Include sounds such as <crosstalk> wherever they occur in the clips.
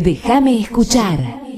Déjame escuchar.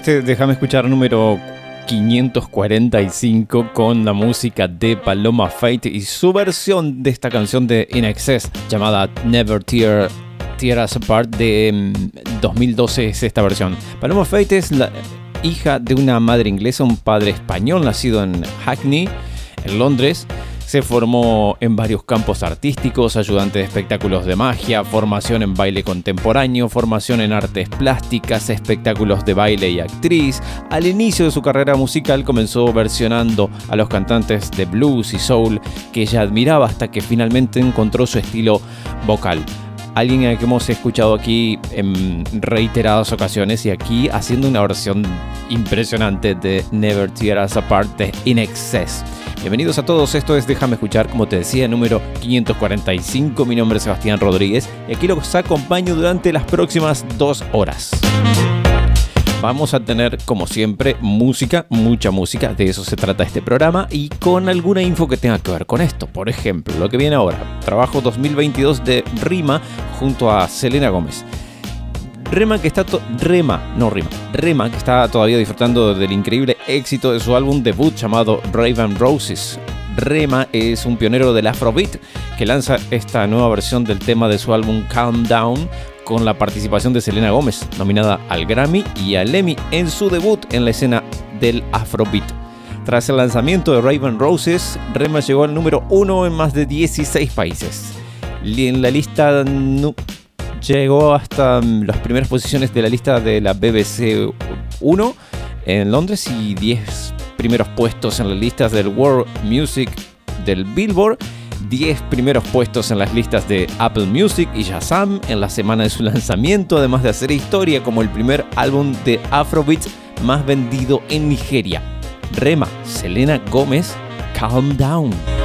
Este Déjame escuchar número 545 con la música de Paloma Fate y su versión de esta canción de In Excess llamada Never Tear, Tear Us Apart de mm, 2012 es esta versión. Paloma Fate es la hija de una madre inglesa, un padre español nacido en Hackney, en Londres. Se formó en varios campos artísticos, ayudante de espectáculos de magia, formación en baile contemporáneo, formación en artes plásticas, espectáculos de baile y actriz. Al inicio de su carrera musical comenzó versionando a los cantantes de blues y soul que ella admiraba hasta que finalmente encontró su estilo vocal alguien al que hemos escuchado aquí en reiteradas ocasiones y aquí haciendo una versión impresionante de Never Tear Us Apart de In Excess. Bienvenidos a todos, esto es Déjame escuchar, como te decía, número 545. Mi nombre es Sebastián Rodríguez y aquí los acompaño durante las próximas dos horas. Vamos a tener, como siempre, música, mucha música, de eso se trata este programa, y con alguna info que tenga que ver con esto. Por ejemplo, lo que viene ahora, trabajo 2022 de Rima junto a Selena Gómez. Rema que está Rema, no Rima, Rema que está todavía disfrutando del increíble éxito de su álbum debut llamado Raven Roses. Rema es un pionero del Afrobeat que lanza esta nueva versión del tema de su álbum Calm Down con la participación de Selena Gómez, nominada al Grammy y al Emmy en su debut en la escena del Afrobeat. Tras el lanzamiento de Raven Roses, Rema llegó al número uno en más de 16 países. En la lista llegó hasta mm, las primeras posiciones de la lista de la BBC 1 en Londres y 10 primeros puestos en las listas del World Music del Billboard 10 primeros puestos en las listas de Apple Music y Shazam en la semana de su <laughs> lanzamiento, además de hacer historia como el primer álbum de Afrobeat más vendido en Nigeria. Rema, Selena Gómez, Calm Down.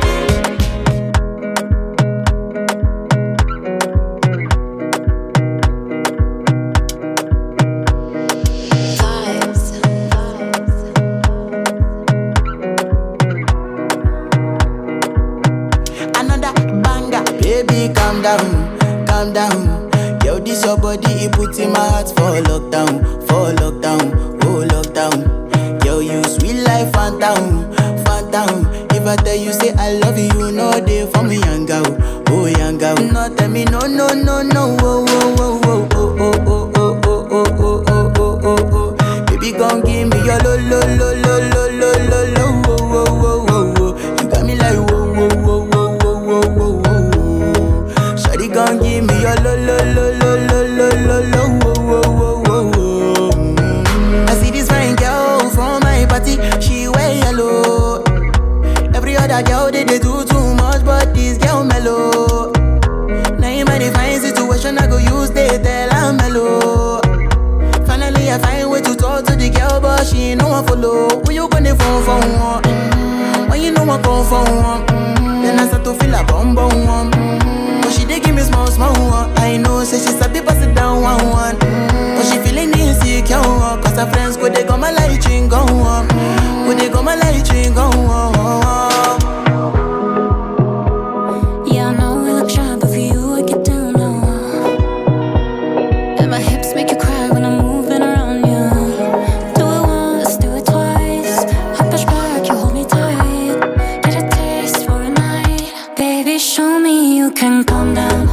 you can calm down,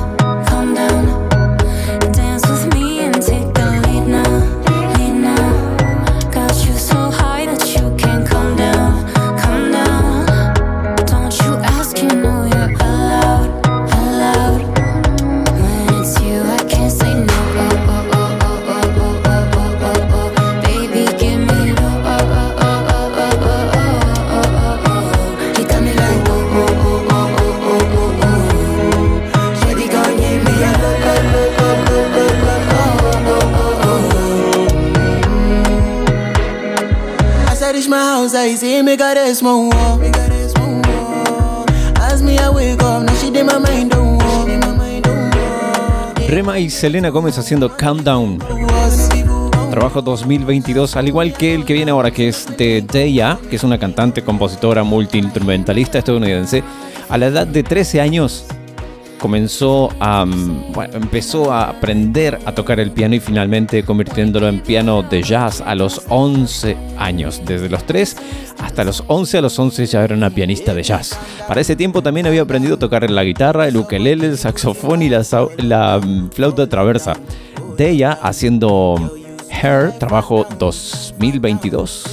calm down. Rema y Selena Gómez haciendo Countdown. Trabajo 2022, al igual que el que viene ahora, que es de Deya, que es una cantante, compositora, multiinstrumentalista estadounidense. A la edad de 13 años comenzó a, mm, empezó a aprender a tocar el piano y finalmente convirtiéndolo en piano de jazz a los 11 años. Desde los 3 hasta los 11, a los 11 ya era una pianista de jazz. Para ese tiempo también había aprendido a tocar la guitarra, el ukelele, el saxofón y la, mm, flauta traversa. De ella haciendo Hair, trabajo 2022.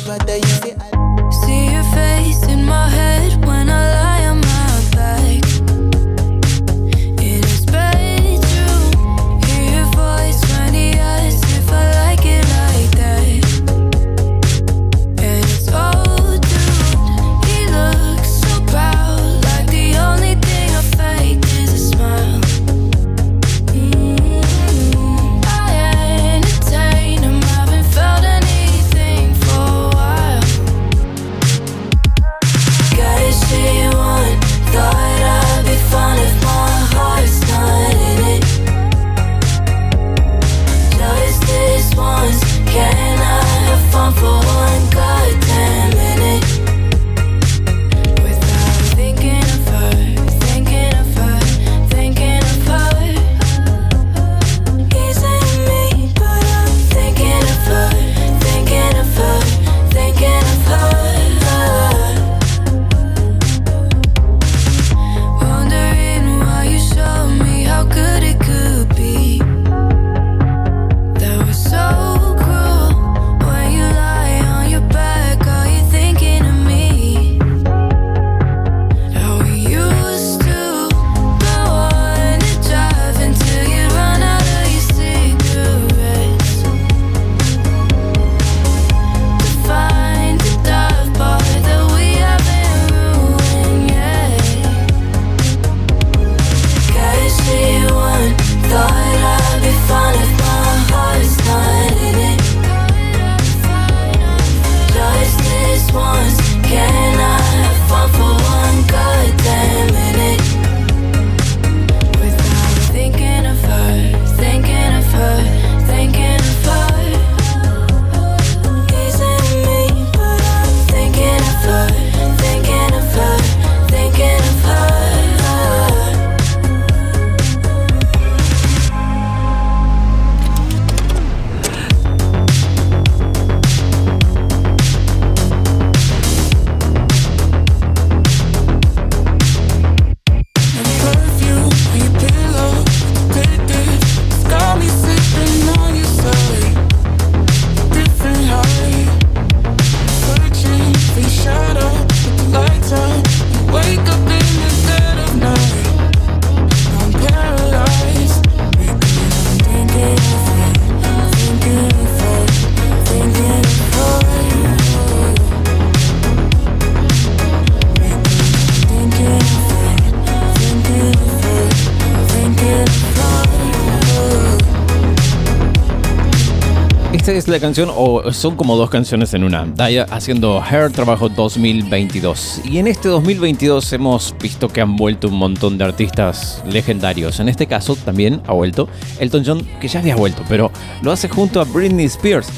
La canción, o son como dos canciones en una. Daya haciendo Hair Trabajo 2022. Y en este 2022 hemos visto que han vuelto un montón de artistas legendarios. En este caso también ha vuelto Elton John, que ya había vuelto, pero lo hace junto a Britney Spears,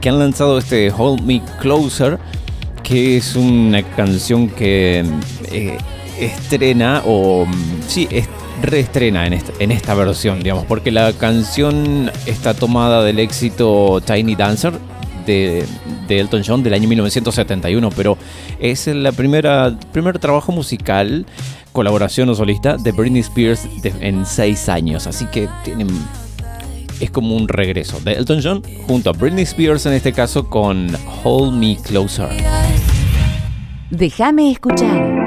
que han lanzado este Hold Me Closer, que es una canción que eh, estrena, o sí, reestrena en esta, en esta versión, digamos, porque la canción está tomada del éxito Tiny Dancer de, Elton John del año 1971, pero es el primer trabajo musical, colaboración o solista de Britney Spears en seis años, así que tienen es como un regreso de Elton John junto a Britney Spears en este caso con Hold Me Closer. Déjame escuchar.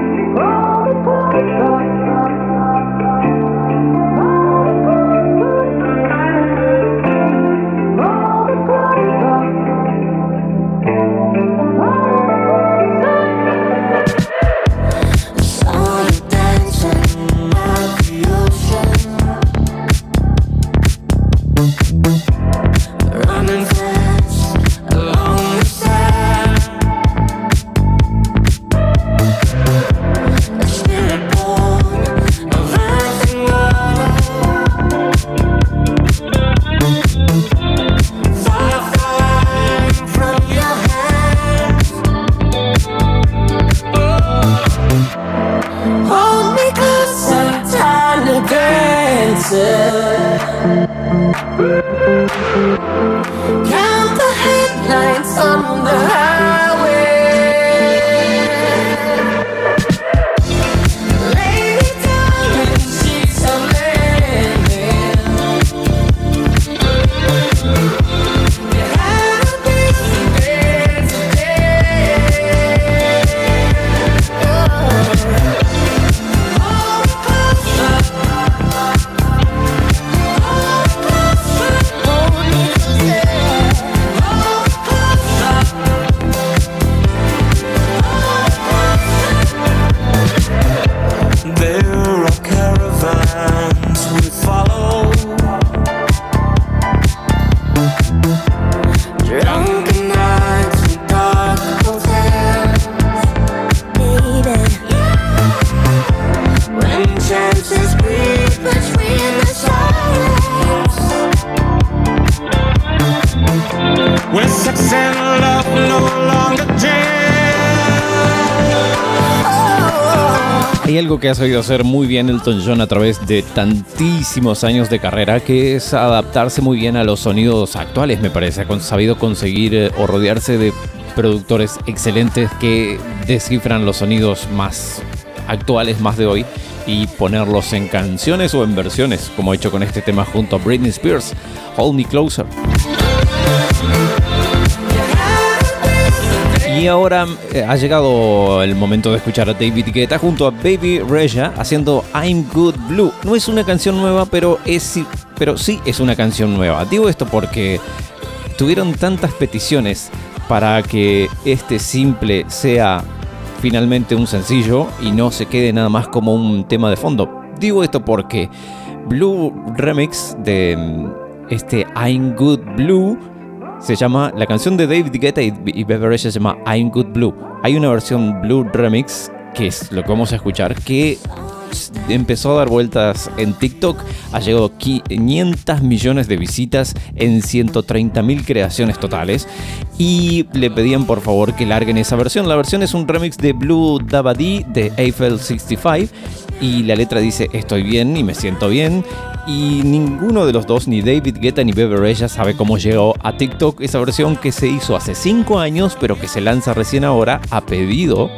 Que ha sabido hacer muy bien Elton John a través de tantísimos años de carrera, que es adaptarse muy bien a los sonidos actuales, me parece. Ha sabido conseguir eh, o rodearse de productores excelentes que descifran los sonidos más actuales, más de hoy, y ponerlos en canciones o en versiones, como ha hecho con este tema junto a Britney Spears, Hold Me Closer. Y ahora eh, ha llegado el momento de escuchar a David Guetta junto a Baby Reja haciendo I'm Good Blue. No es una canción nueva, pero, es, pero sí es una canción nueva. Digo esto porque tuvieron tantas peticiones para que este simple sea finalmente un sencillo y no se quede nada más como un tema de fondo. Digo esto porque Blue Remix de mm, este I'm Good Blue se llama, la canción de David Guetta y, Beverage se llama I'm Good Blue. Hay una versión Blue Remix, que es lo que vamos a escuchar, que empezó a dar vueltas en TikTok, ha llegado 500 millones de visitas en 130 mil creaciones totales y le pedían por favor que larguen esa versión. La versión es un remix de Blue Dabadi de Eiffel 65 y la letra dice estoy bien y me siento bien y ninguno de los dos, ni David Guetta ni Beverage, sabe cómo llegó a TikTok esa versión que se hizo hace 5 años pero que se lanza recién ahora a pedido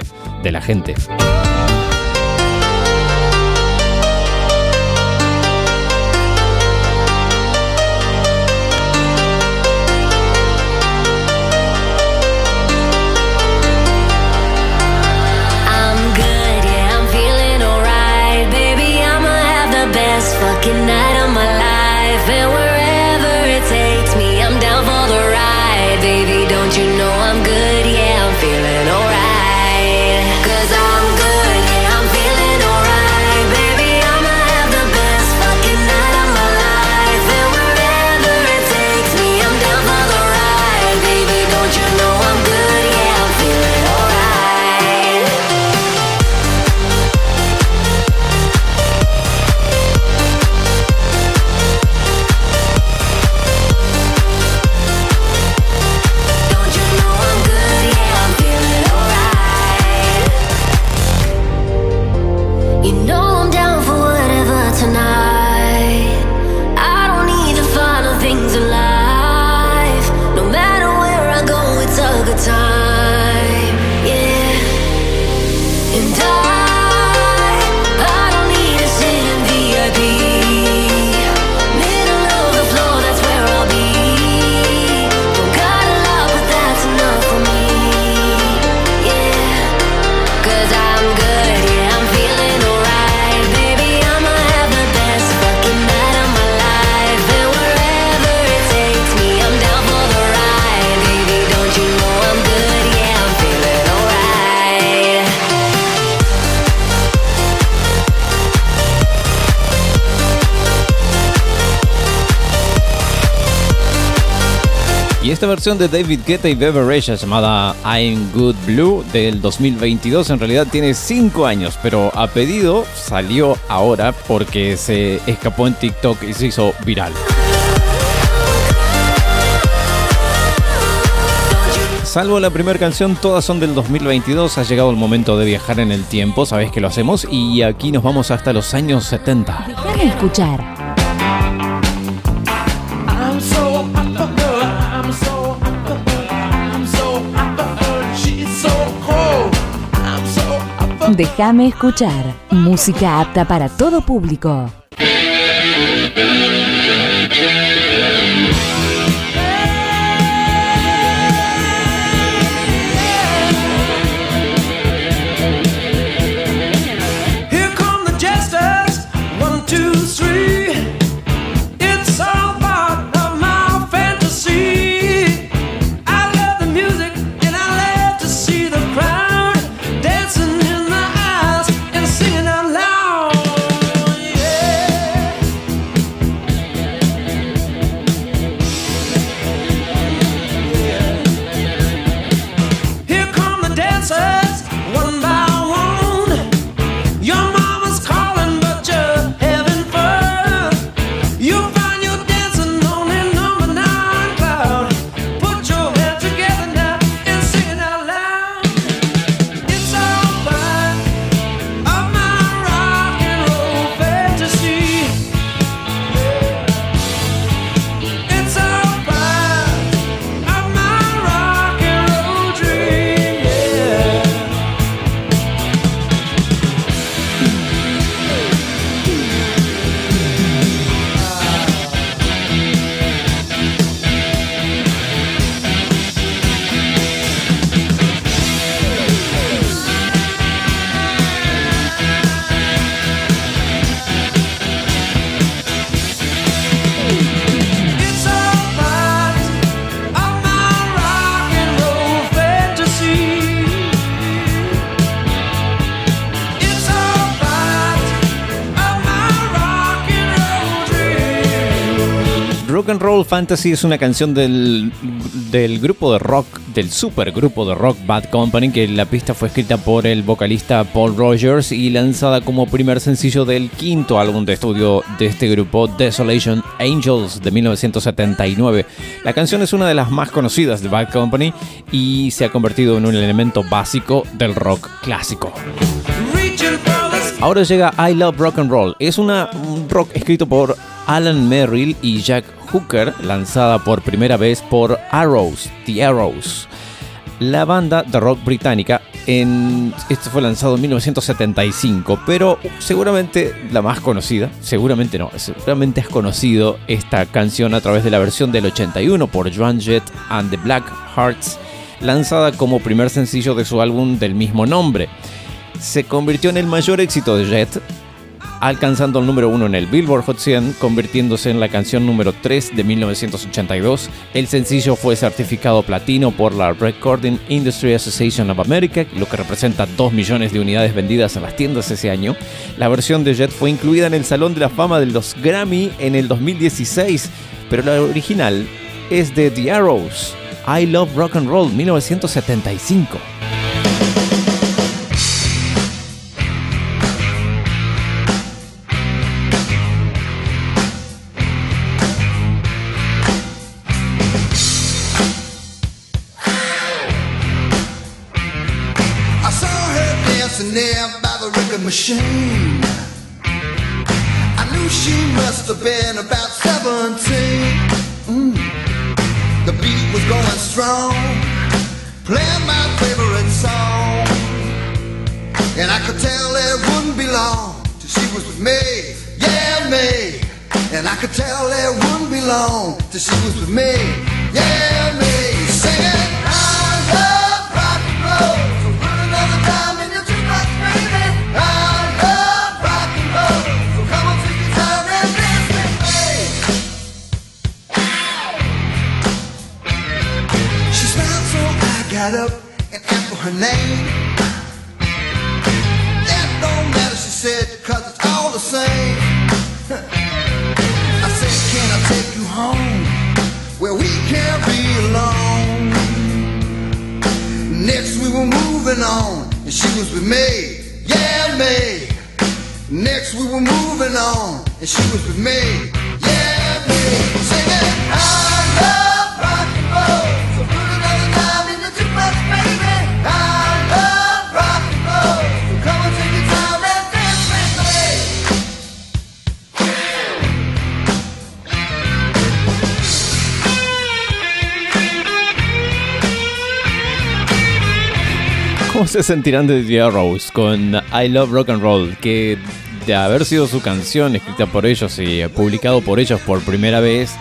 de la gente. Esta versión de David Guetta y Beverage llamada I'm Good Blue del 2022 en realidad tiene 5 años, pero a pedido salió ahora porque se escapó en TikTok y se hizo viral. Salvo la primera canción, todas son del 2022. Ha llegado el momento de viajar en el tiempo, sabes que lo hacemos, y aquí nos vamos hasta los años 70. Déjame escuchar. Déjame escuchar. Música apta para todo público. Roll Fantasy es una canción del, del grupo de rock, del super grupo de rock Bad Company, que la pista fue escrita por el vocalista Paul Rogers y lanzada como primer sencillo del quinto álbum de estudio de este grupo, Desolation Angels, de 1979. La canción es una de las más conocidas de Bad Company y se ha convertido en un elemento básico del rock clásico. Ahora llega I Love Rock and Roll. Es una, un rock escrito por Alan Merrill y Jack Hooker, lanzada por primera vez por Arrows, The Arrows, la banda de rock británica. En, este fue lanzado en 1975, pero seguramente la más conocida, seguramente no, seguramente has conocido esta canción a través de la versión del 81 por Joan Jett and the Black Hearts, lanzada como primer sencillo de su álbum del mismo nombre. Se convirtió en el mayor éxito de Jett alcanzando el número 1 en el Billboard Hot 100, convirtiéndose en la canción número 3 de 1982. El sencillo fue certificado platino por la Recording Industry Association of America, lo que representa 2 millones de unidades vendidas en las tiendas ese año. La versión de Jet fue incluida en el Salón de la Fama de los Grammy en el 2016, pero la original es de The Arrows, I Love Rock and Roll 1975. Have been about 17. Mm. The beat was going strong, playing my favorite song. And I could tell it wouldn't be long till she was with me, yeah, me. And I could tell it wouldn't be long till she was with me, yeah, me. got up and asked for her name. That don't matter, she said, cause it's all the same. I said, can I take you home where we can't be alone? Next we were moving on, and she was with me, yeah, me. Next we were moving on, and she was with me, yeah, me. Singing, I love ¿Cómo se sentirán de The Arrows con I Love Rock and Roll? Que de haber sido su canción escrita por ellos y publicado por ellos por primera vez,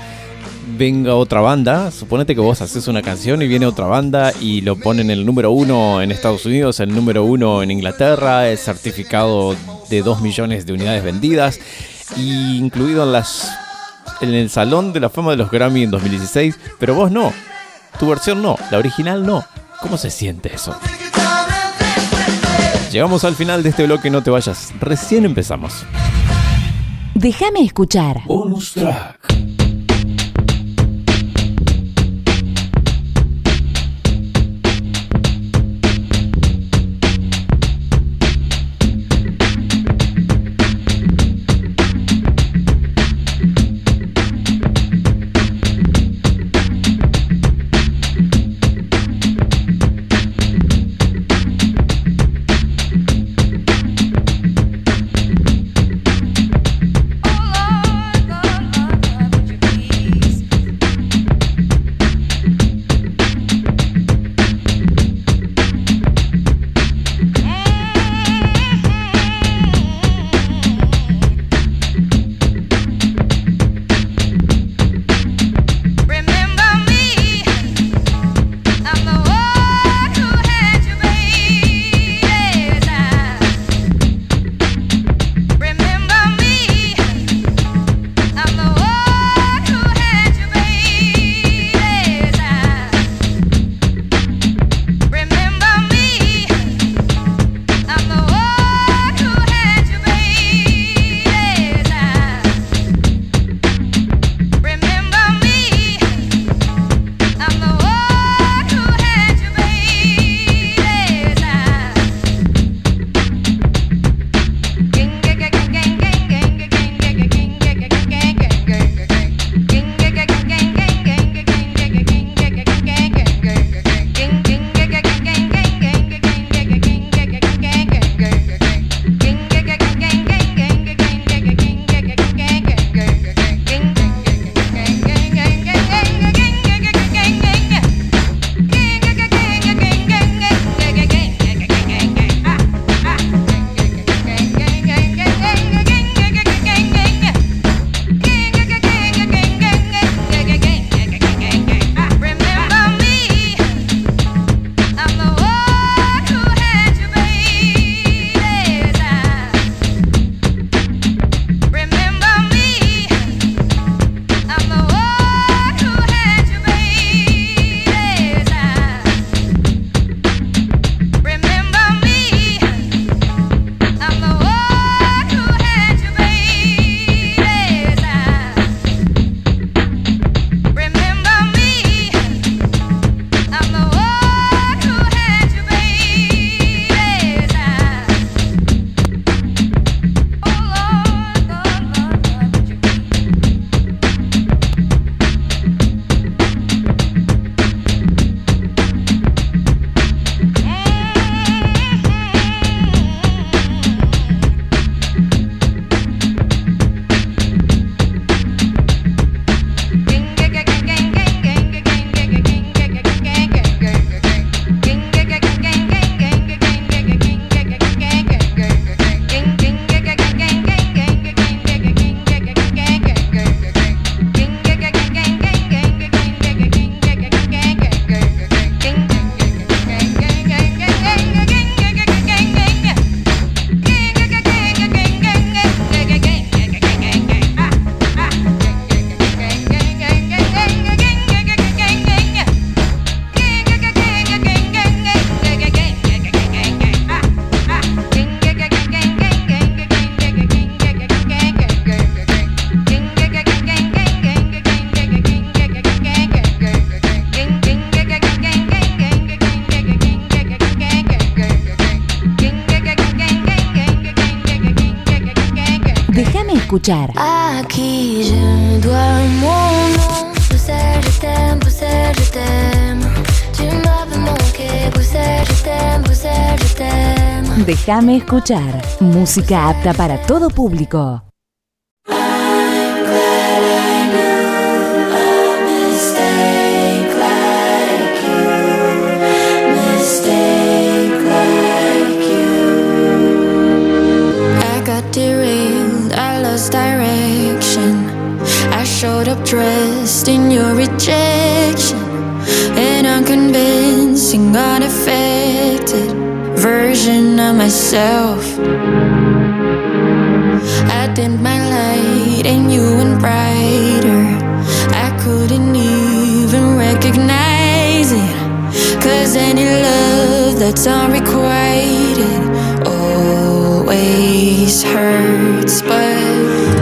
venga otra banda. Suponete que vos haces una canción y viene otra banda y lo ponen el número uno en Estados Unidos, el número uno en Inglaterra, el certificado de 2 millones de unidades vendidas, y incluido en las en el Salón de la Fama de los Grammy en 2016, pero vos no. Tu versión no, la original no. ¿Cómo se siente eso? Llegamos al final de este bloque, no te vayas. Recién empezamos. Déjame escuchar. Bonus track. Escuchar. À qui je dois mon nom Bruxelles, je t'aime, Bruxelles, je t'aime Tu m'avais manqué Bruxelles, je t'aime, Bruxelles, je t'aime Déjame escuchar. Música apta para todo público. Showed up dressed in your rejection An unconvincing, unaffected version of myself I dimmed my light and you went brighter. I couldn't even recognize it. Cause any love that's unrequited always hurts. But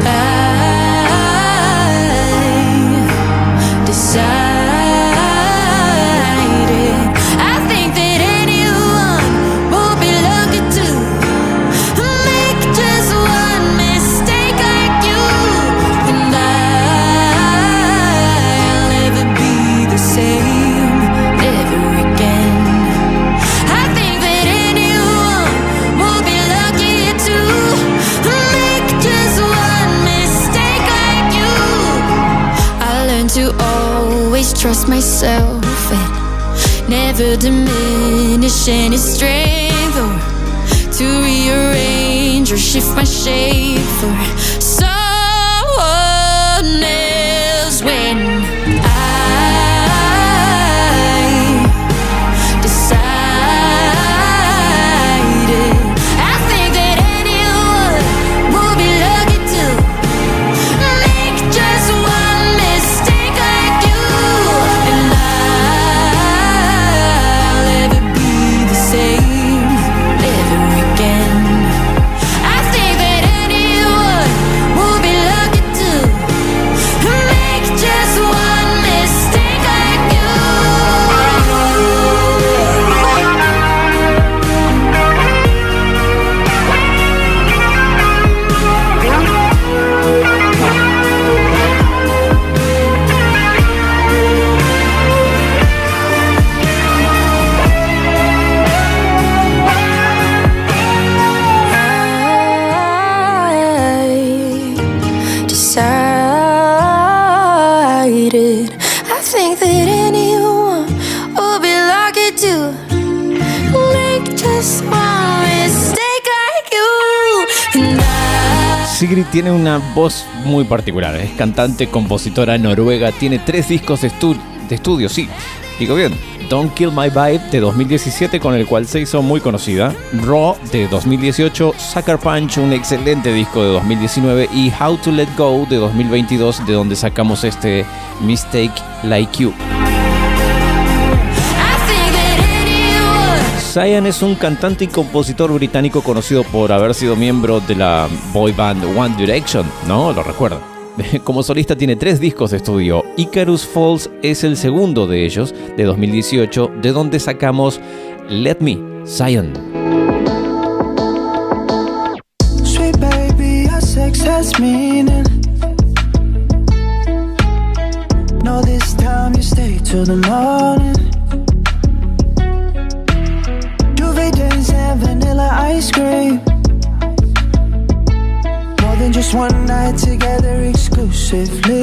myself and never diminish any strength or to rearrange or shift my shape for tiene una voz muy particular. Es cantante, compositora noruega. Tiene tres discos de, de estudio, sí. Digo bien. Don't Kill My Vibe de 2017 con el cual se hizo muy conocida. Raw de 2018. Sucker Punch, un excelente disco de 2019. Y How to Let Go de 2022 de donde sacamos este Mistake Like You. Cyan es un cantante y compositor británico conocido por haber sido miembro de la boy band One Direction, ¿no? Lo recuerdo. <laughs> Como solista tiene tres discos de estudio. Icarus Falls es el segundo de ellos, de 2018, de donde sacamos Let Me, Cyan. No, this time the morning. safe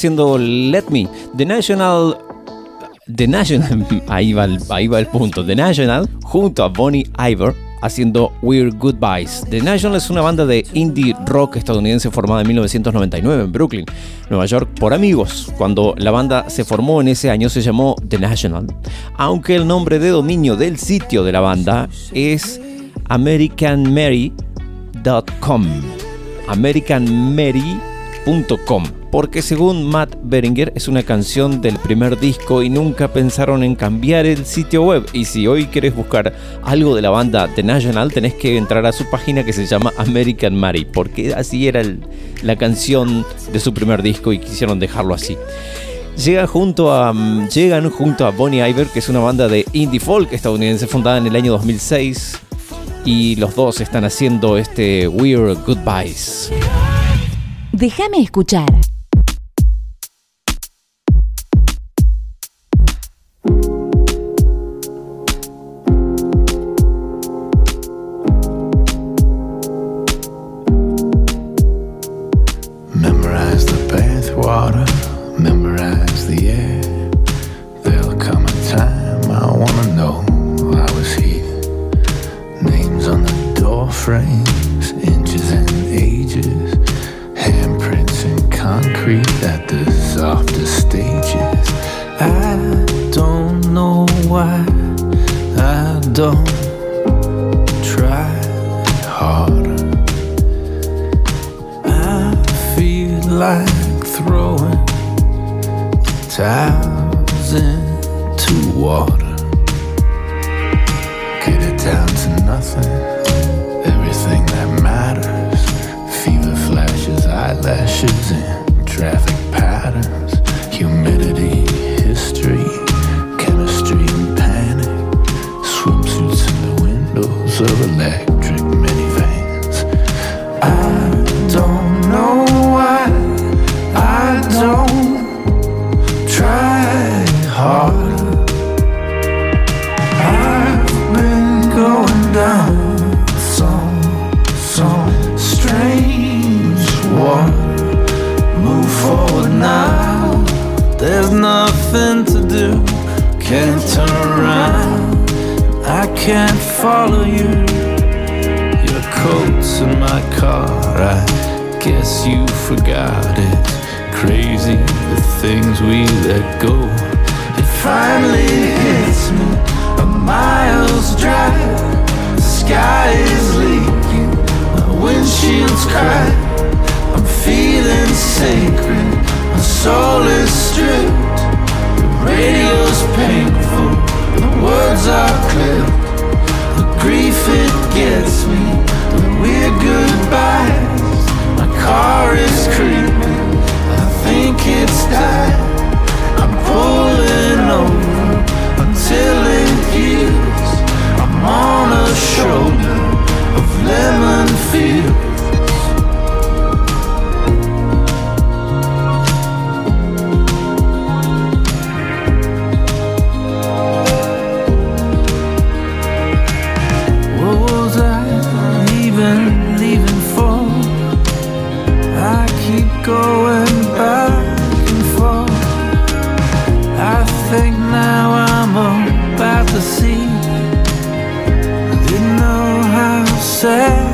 haciendo Let Me. The National. The National. <laughs> Ahí va, el, ahí va el punto. The National junto a Bonnie Iver haciendo We're Goodbyes. The National es una banda de indie rock estadounidense formada en 1999 en Brooklyn, Nueva York, por amigos. Cuando la banda se formó en ese año se llamó The National, aunque el nombre de dominio del sitio de la banda es americanmary.com. porque según Matt Beringer es una canción del primer disco y nunca pensaron en cambiar el sitio web. Y si hoy querés buscar algo de la banda The National, tenés que entrar a su página que se llama American Mary, porque así era la canción de su primer disco y quisieron dejarlo así. Llegan junto, a, mm, llegan junto a Bonnie Iver, que es una banda de indie folk estadounidense fundada en el año 2006. Y los dos están haciendo este We're Goodbyes. Déjame escuchar. How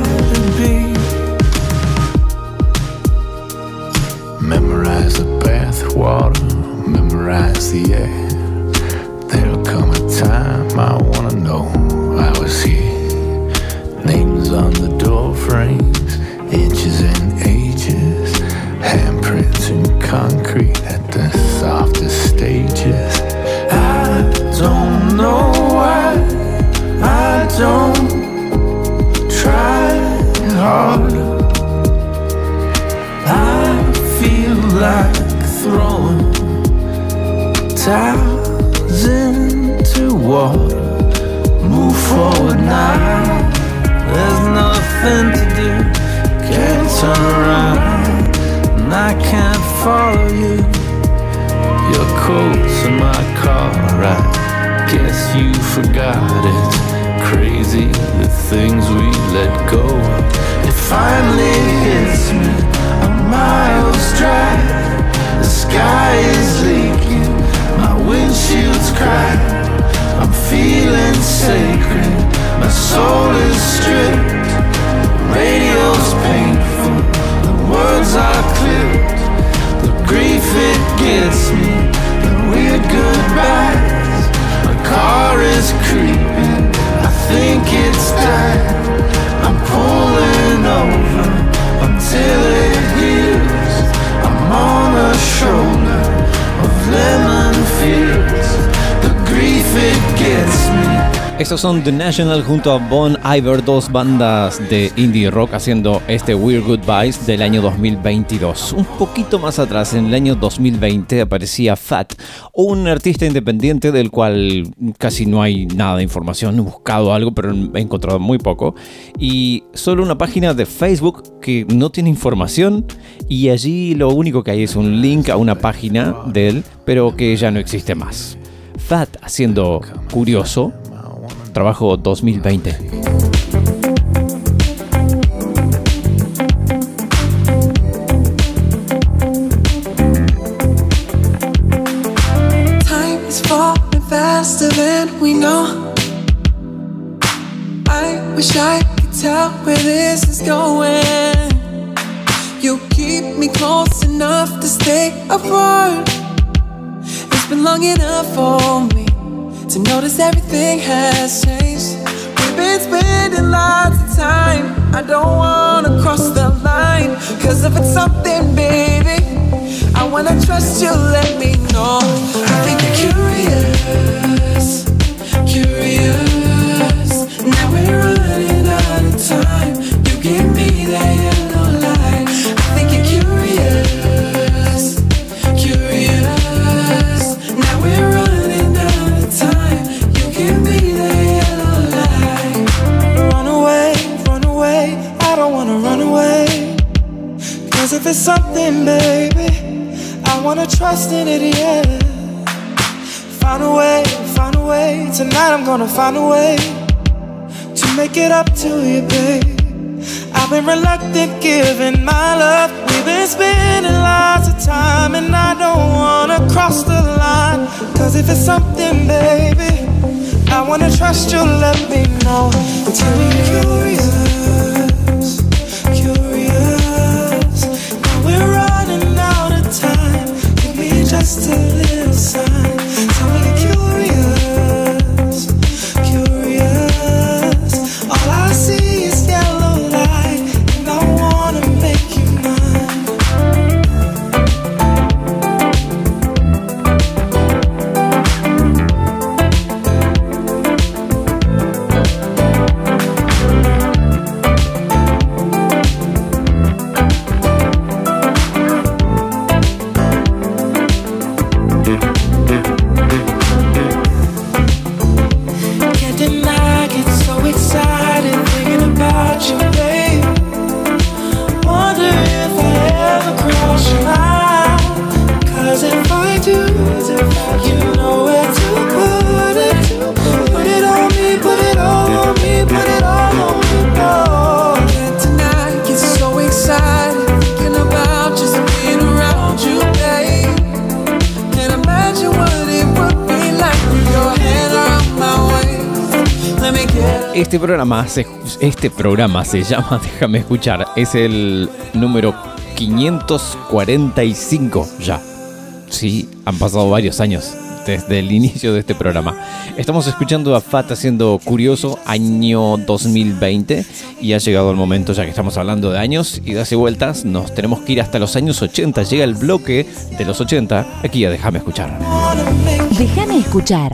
Son The National junto a Bon Iver, dos bandas de indie rock haciendo este Weird Goodbyes del año 2022. Un poquito más atrás, en el año 2020, aparecía Fat, un artista independiente del cual casi no hay nada de información. He buscado algo, pero he encontrado muy poco. Y solo una página de Facebook que no tiene información y allí lo único que hay es un link a una página de él, pero que ya no existe más. Fat haciendo curioso, trabajo 2020. Time is falling faster than we know. I wish I could tell where this is going. You keep me close enough to stay apart. It's been long enough for me to notice everything has changed. We've been spending lots of time. I don't wanna cross the line. Cause if it's something, baby, I wanna trust you, let me know. I think you're curious, curious. Now we're running out of time. You give me that yellow light. If it's something, baby, I wanna trust in it, yeah. Find a way, find a way. Tonight I'm gonna find a way to make it up to you, babe. I've been reluctant giving my love. We've been spending lots of time, and I don't wanna cross the line. Cause if it's something, baby, I wanna trust you, let me know. Tell me curious, me just Este programa, se, este programa se llama <laughs> Déjame escuchar. Es el número 545 ya. Sí, han pasado varios años desde el inicio de este programa. Estamos escuchando a Fat haciendo Curioso año 2020 y ha llegado el momento, ya que estamos hablando de años y de hace vueltas, nos tenemos que ir hasta los años 80. Llega el bloque de los 80 aquí a Déjame escuchar. Déjame escuchar.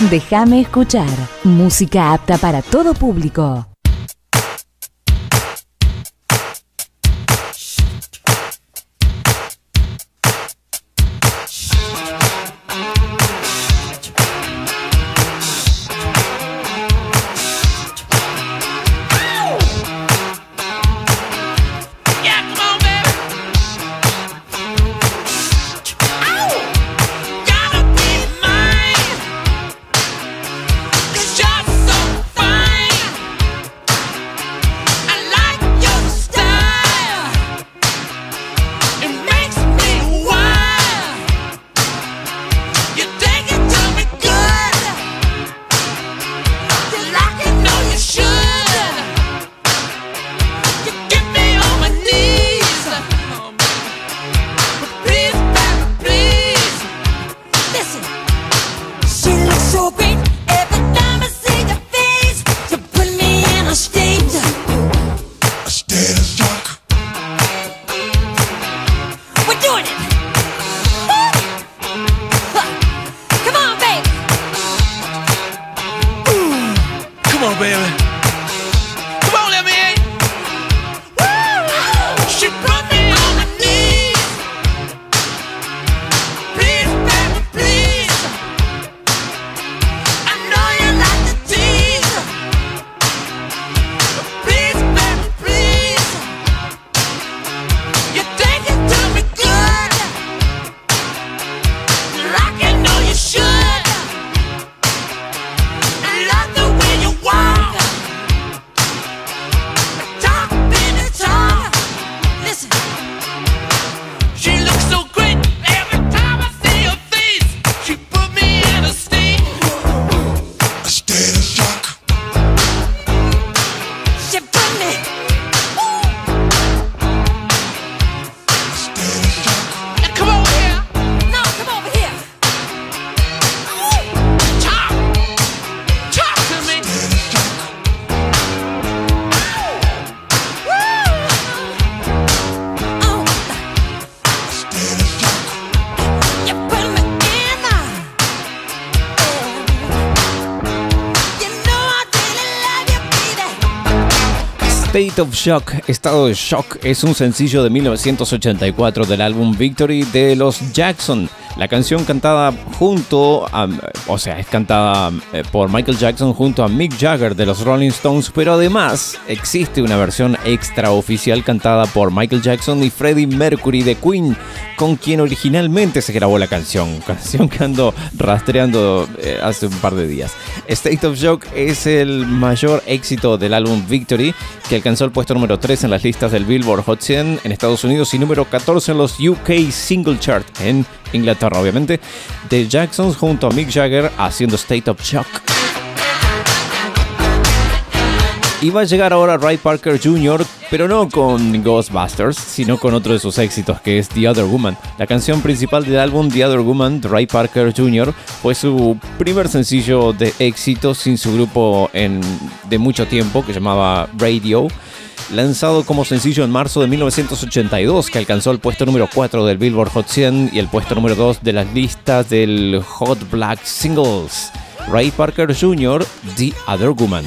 Déjame escuchar. Música apta para todo público. Of Shock, Estado de Shock, es un sencillo de 1984 del álbum Victory de los Jackson. La canción cantada junto a, o sea, es cantada eh, por Michael Jackson junto a Mick Jagger de los Rolling Stones, pero además existe una versión extraoficial cantada por Michael Jackson y Freddie Mercury de Queen, con quien originalmente se grabó la canción, <laughs> canción que ando rastreando eh, hace un par de días. State of Shock es el mayor éxito del álbum Victory, que alcanzó el puesto número 3 en las listas del Billboard Hot 100 en Estados Unidos y número 14 en los UK Single Chart en Inglaterra, obviamente, de Jacksons junto a Mick Jagger haciendo State of Shock. Iba a llegar ahora Ray Parker Jr., pero no con Ghostbusters, sino con otro de sus éxitos, que es The Other Woman. La canción principal del álbum The Other Woman de Ray Parker Jr. fue su primer sencillo de éxito sin su grupo en, de mucho tiempo, que llamaba Radio lanzado como sencillo en marzo de 1982, que alcanzó el puesto número 4 del Billboard Hot 100 y el puesto número 2 de las listas del Hot Black Singles. Ray Parker Jr., The Other Woman.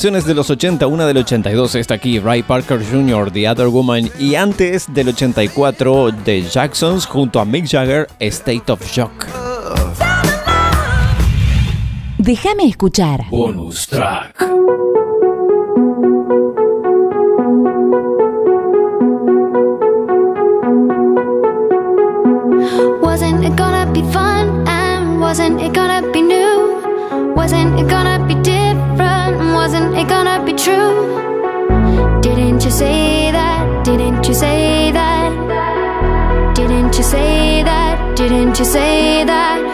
Canciones de los 80, una del 82 está aquí, Ray Parker Jr., The Other Woman, y antes del 84 de Jacksons junto a Mick Jagger, State of Shock. Déjame escuchar. Bonus track. you say that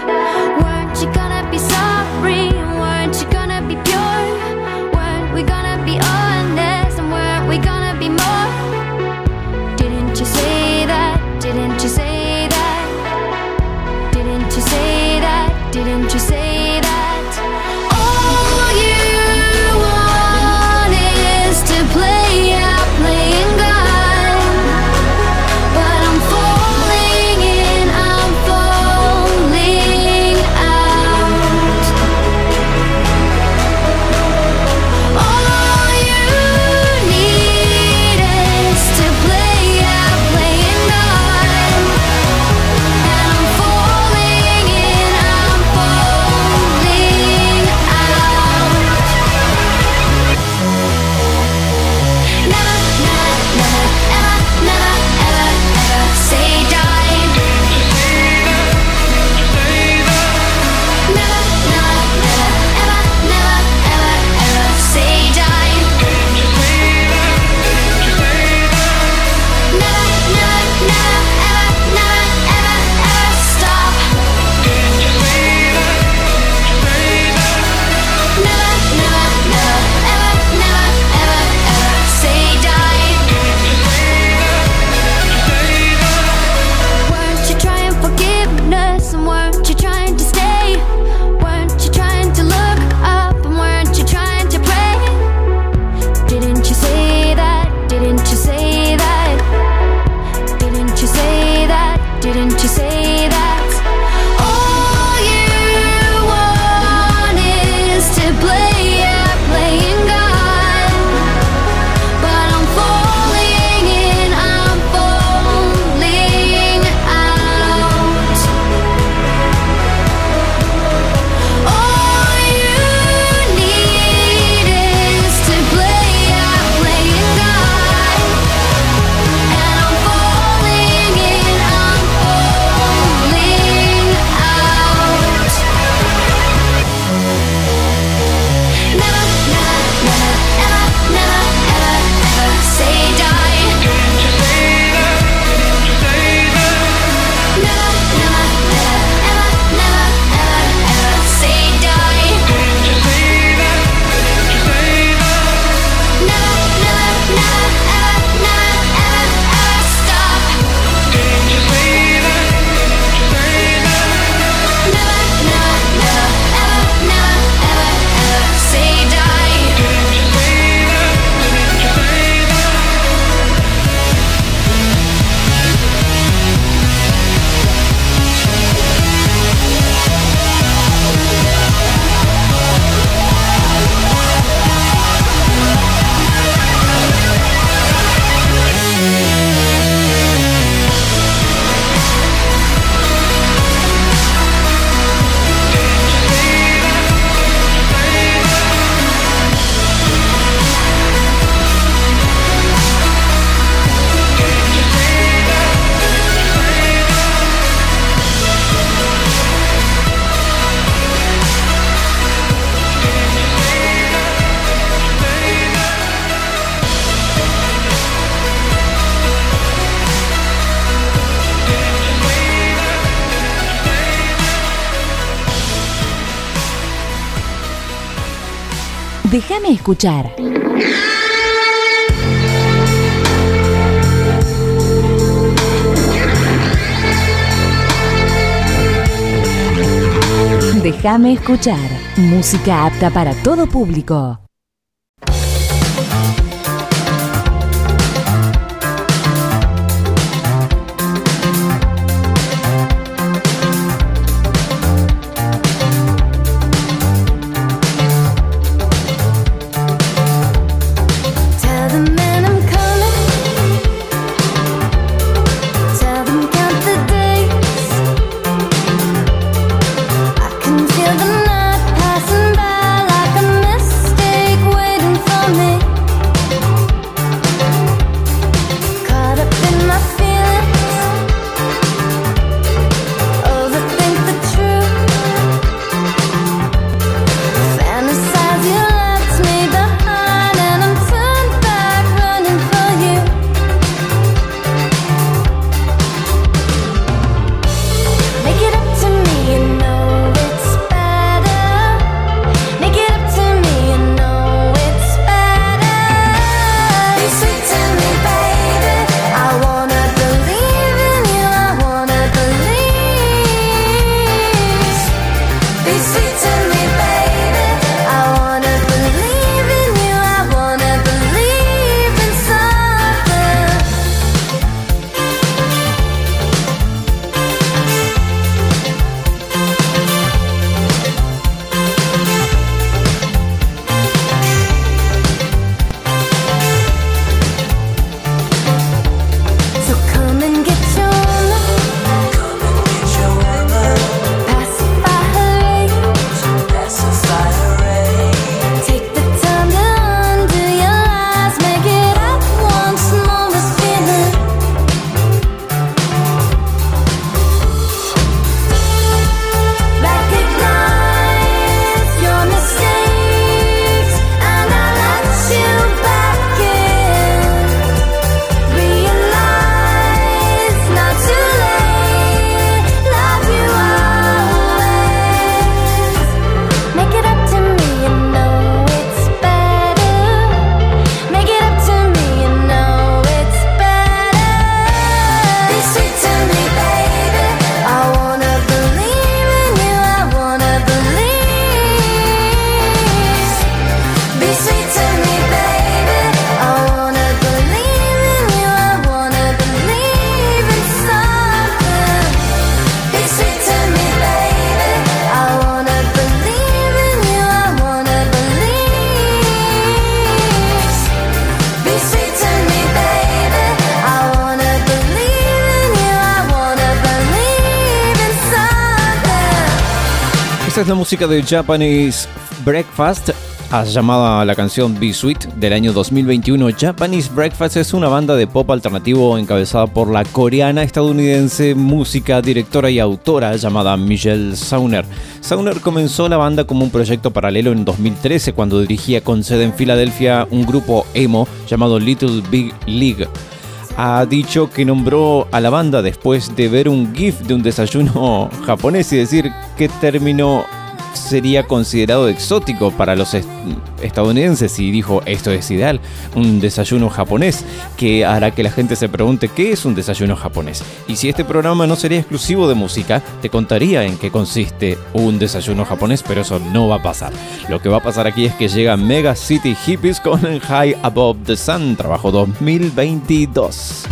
escuchar. Déjame escuchar. Música apta para todo público. Música de Japanese Breakfast, has llamada la canción Be Sweet del año 2021. Japanese Breakfast es una banda de pop alternativo encabezada por la coreana estadounidense música, directora y autora llamada Michelle Sauner. Sauner comenzó la banda como un proyecto paralelo en 2013 cuando dirigía con sede en Filadelfia un grupo emo llamado Little Big League ha dicho que nombró a la banda después de ver un GIF de un desayuno <laughs> japonés y decir qué término sería considerado exótico para los est- estadounidenses y dijo esto es ideal, un desayuno japonés que hará que la gente se pregunte qué es un desayuno japonés. Y si este programa no sería exclusivo de música, te contaría en qué consiste un desayuno japonés, pero eso no va a pasar. Lo que va a pasar aquí es que llega Mega City Hippies con High Above the Sun, trabajo 2022.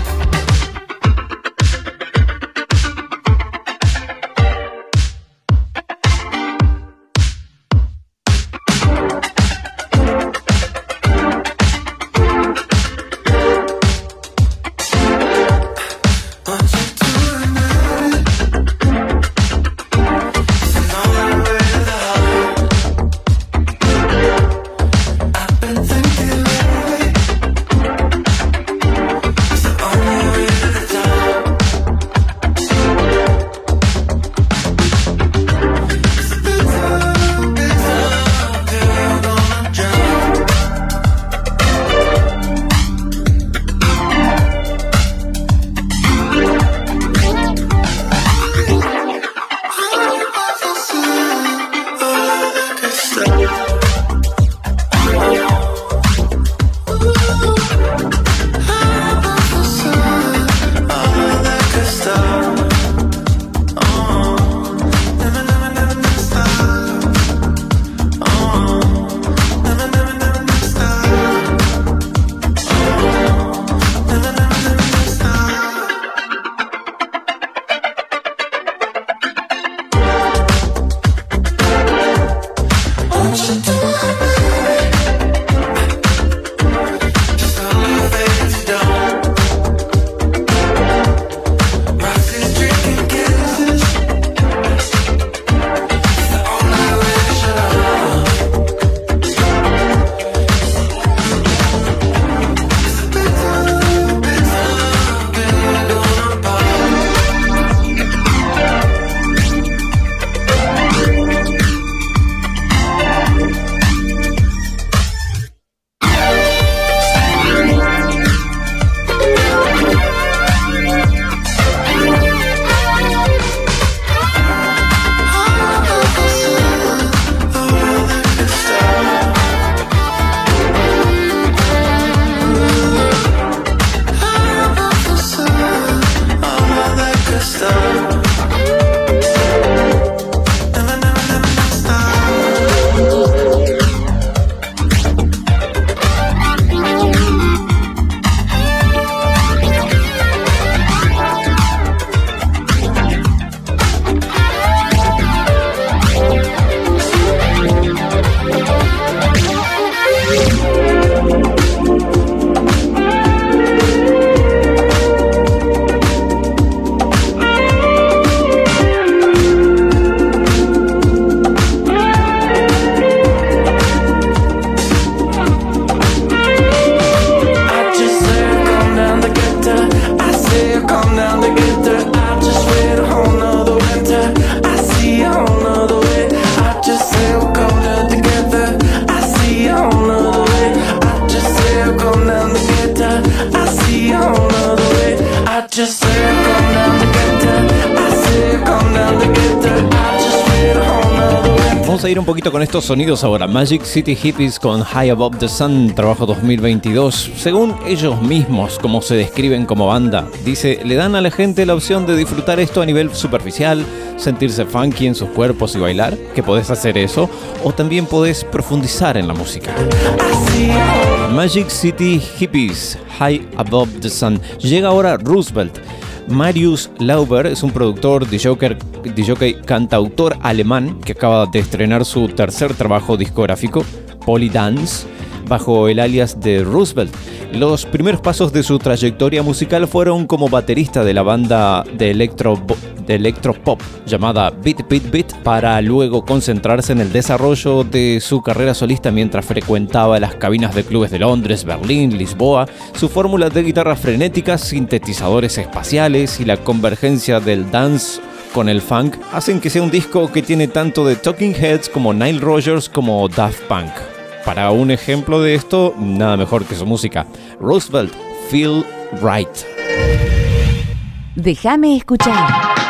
Vamos a ir un poquito con estos sonidos ahora. Magic City Hippies con High Above the Sun, trabajo 2022. Según ellos mismos, como se describen como banda, dice, le dan a la gente la opción de disfrutar esto a nivel superficial, sentirse funky en sus cuerpos y bailar, que podés hacer eso, o también podés profundizar en la música. Magic City Hippies, High Above the Sun. Llega ahora Roosevelt. Marius Lauber es un productor, DJ, DJ cantautor alemán que acaba de estrenar su tercer trabajo discográfico, Polydance. Bajo el alias de Roosevelt. Los primeros pasos de su trayectoria musical fueron como baterista de la banda de electro de electropop llamada Beat Beat Beat para luego concentrarse en el desarrollo de su carrera solista mientras frecuentaba las cabinas de clubes de Londres, Berlín, Lisboa. Su fórmula de guitarra frenética, sintetizadores espaciales y la convergencia del dance con el funk hacen que sea un disco que tiene tanto de Talking Heads como Nile Rogers como Daft Punk. Para un ejemplo de esto, nada mejor que su música. Roosevelt, Feel Right. Déjame escuchar.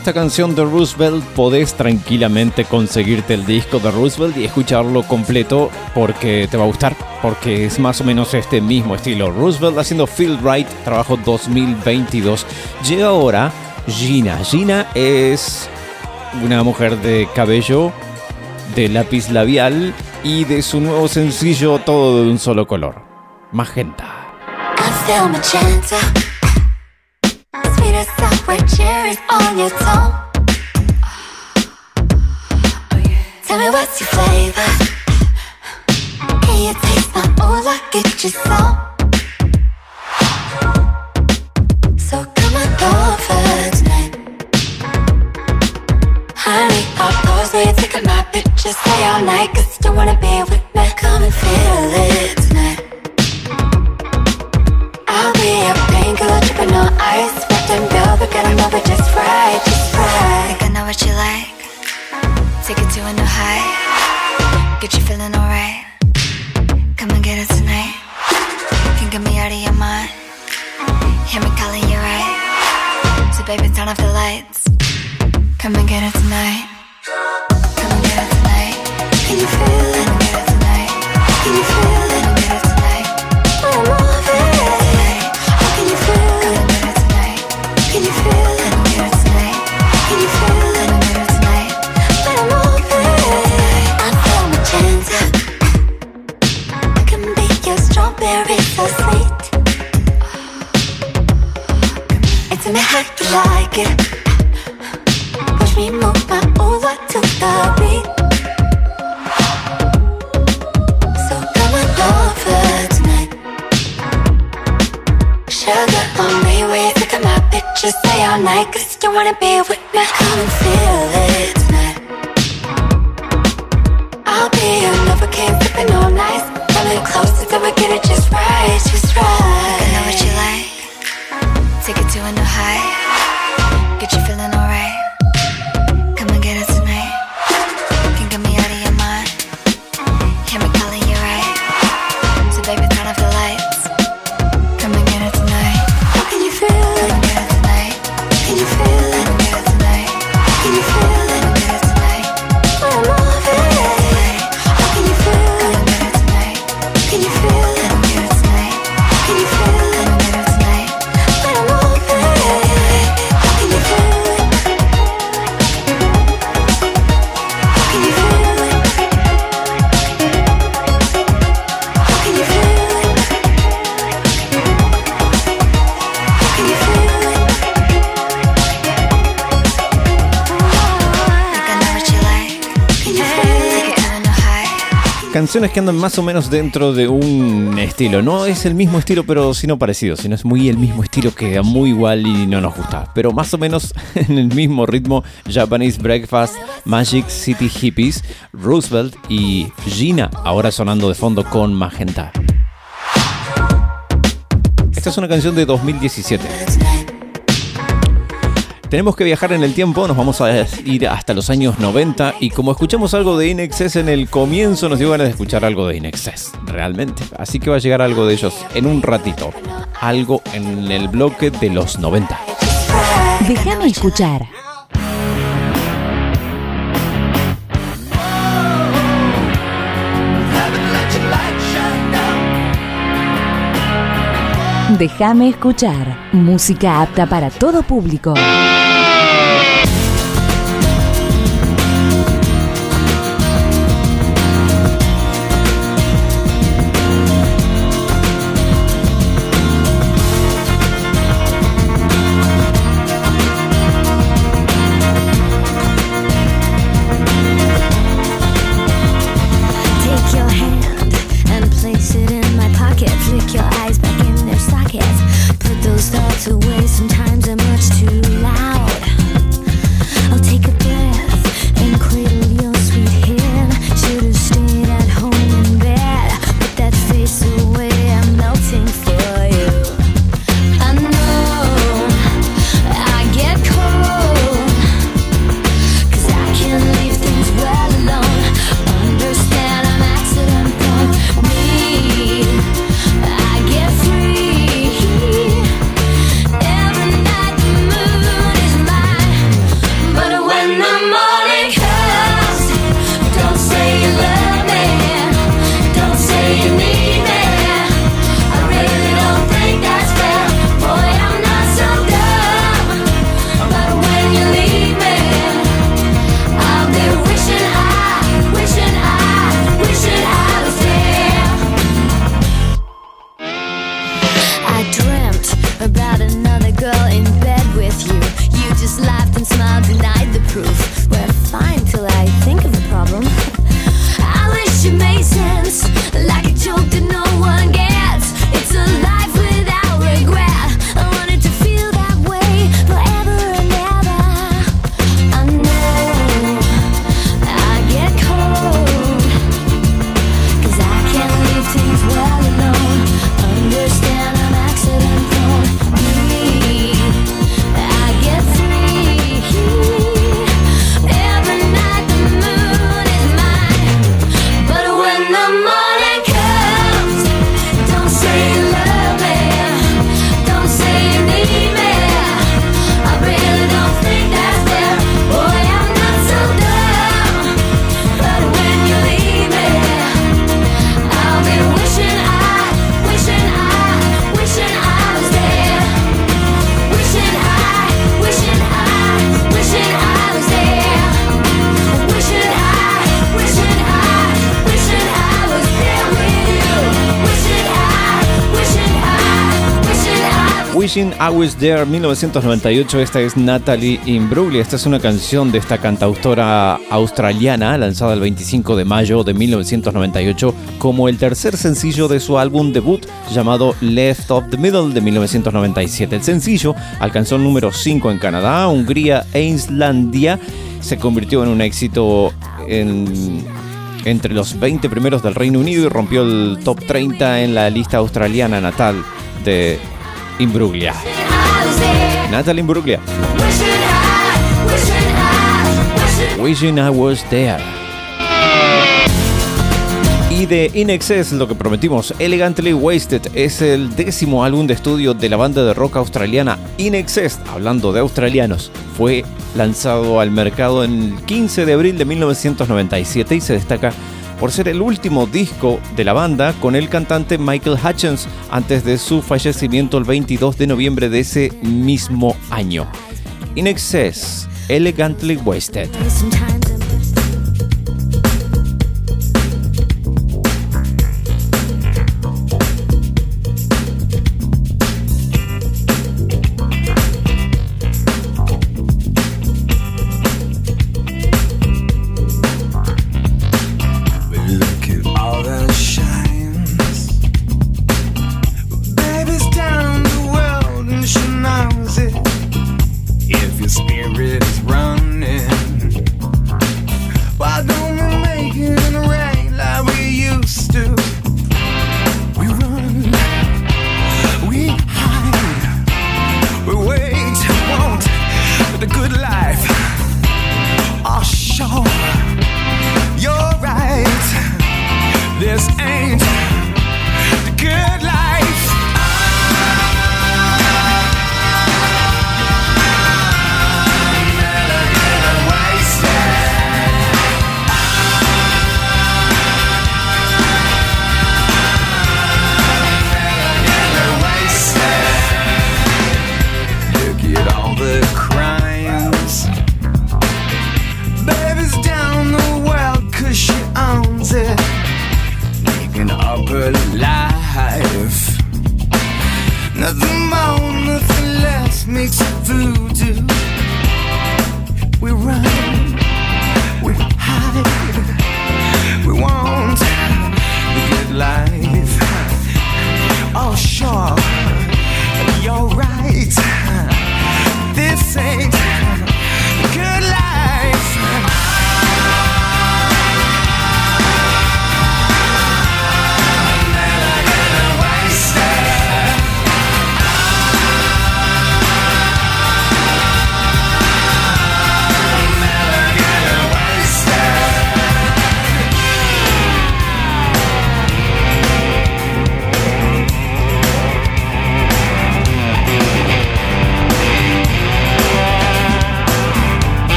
Esta canción de Roosevelt, podés tranquilamente conseguirte el disco de Roosevelt y escucharlo completo porque te va a gustar, porque es más o menos este mismo estilo. Roosevelt haciendo Feel Right, trabajo 2022. Llega ahora Gina. Gina es una mujer de cabello, de lápiz labial y de su nuevo sencillo todo de un solo color. Magenta. Sour on your tongue. Tell me what's your flavor. 우리 뭔가 올라탔다니 So come on over tonight. Sugar on me, we think I'm Just stay all night. Cause you wanna be with me Come and feel it. que andan más o menos dentro de un estilo. No es el mismo estilo, pero sino parecido. Sino es muy el mismo estilo que muy igual y no nos gusta. Pero más o menos <laughs> en el mismo ritmo: Japanese Breakfast, Magic City Hippies, Roosevelt y Gina, ahora sonando de fondo con Magenta. Esta es una canción de 2017. Tenemos que viajar en el tiempo, nos vamos a ir hasta los años 90 y como escuchamos algo de Inexcess en el comienzo, nos dio ganas de escuchar algo de Inexcess, realmente. Así que va a llegar algo de ellos en un ratito, algo en el bloque de los 90. Déjame escuchar. Déjame escuchar. Música apta para todo público. I Was There 1998, esta es Natalie Imbruglia. Esta es una canción de esta cantautora australiana lanzada el 25 de mayo de 1998 como el tercer sencillo de su álbum debut llamado Left of the Middle de 1997. El sencillo alcanzó el número 5 en Canadá, Hungría e Islandia. Se convirtió en un éxito en entre los 20 primeros del Reino Unido y rompió el top 30 en la lista australiana natal de Imbruglia. Natalie Imbruglia. Wishing I Was There. Y de In Excess, lo que prometimos, Elegantly Wasted, es el décimo álbum de estudio de la banda de rock australiana In Excess, hablando de australianos. Fue lanzado al mercado el 15 de abril de 1997 y se destaca por ser el último disco de la banda con el cantante Michael Hutchins antes de su fallecimiento el 22 de noviembre de ese mismo año. In Excess, Elegantly Wasted.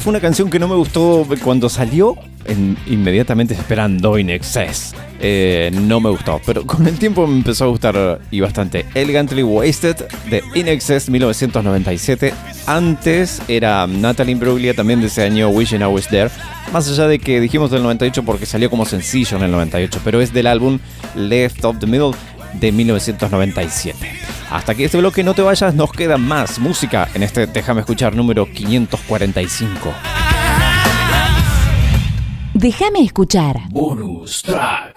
fue una canción que no me gustó cuando salió. Inmediatamente esperando In Excess. Eh, no me gustó, pero con el tiempo me empezó a gustar y bastante. Elegantly Wasted de In Excess 1997. Antes era Natalie Imbruglia también de ese año, Wishing I Was There. Más allá de que dijimos del 98 porque salió como sencillo en el 98, pero es del álbum Left of the Middle de 1997. Hasta que este bloque no te vayas, nos queda más música en este Déjame escuchar número 545. Déjame escuchar. Bonus track.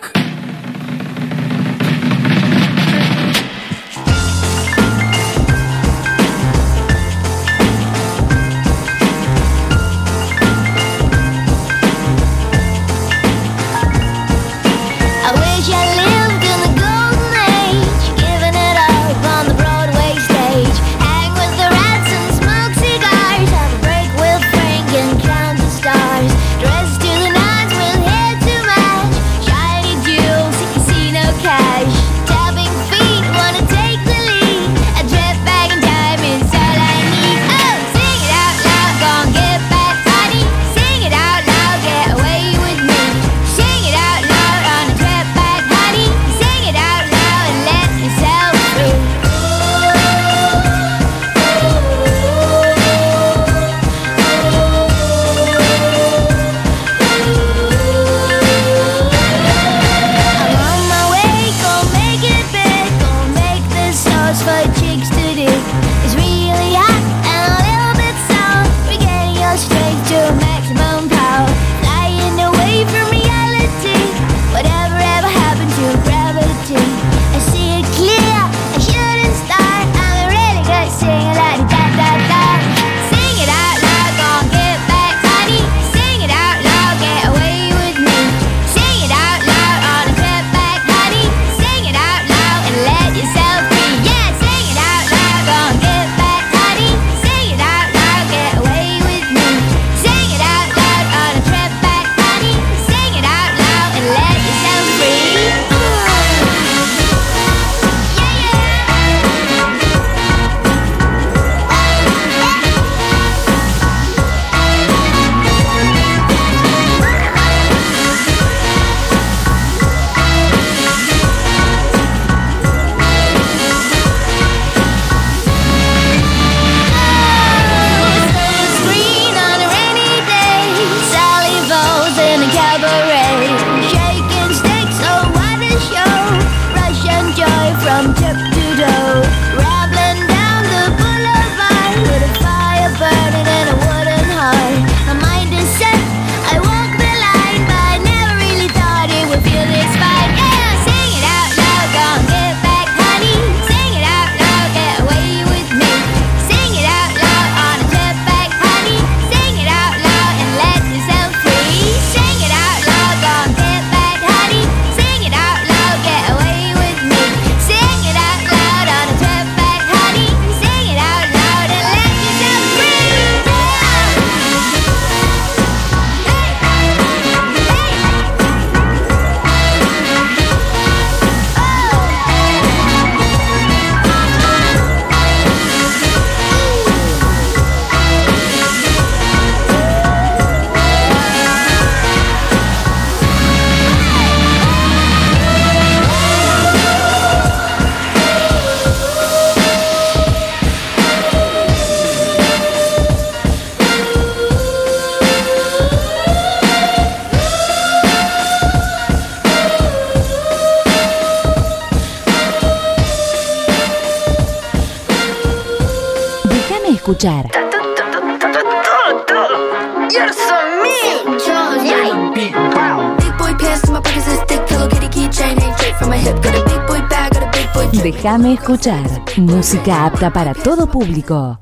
Déjame escuchar. Música apta para todo público.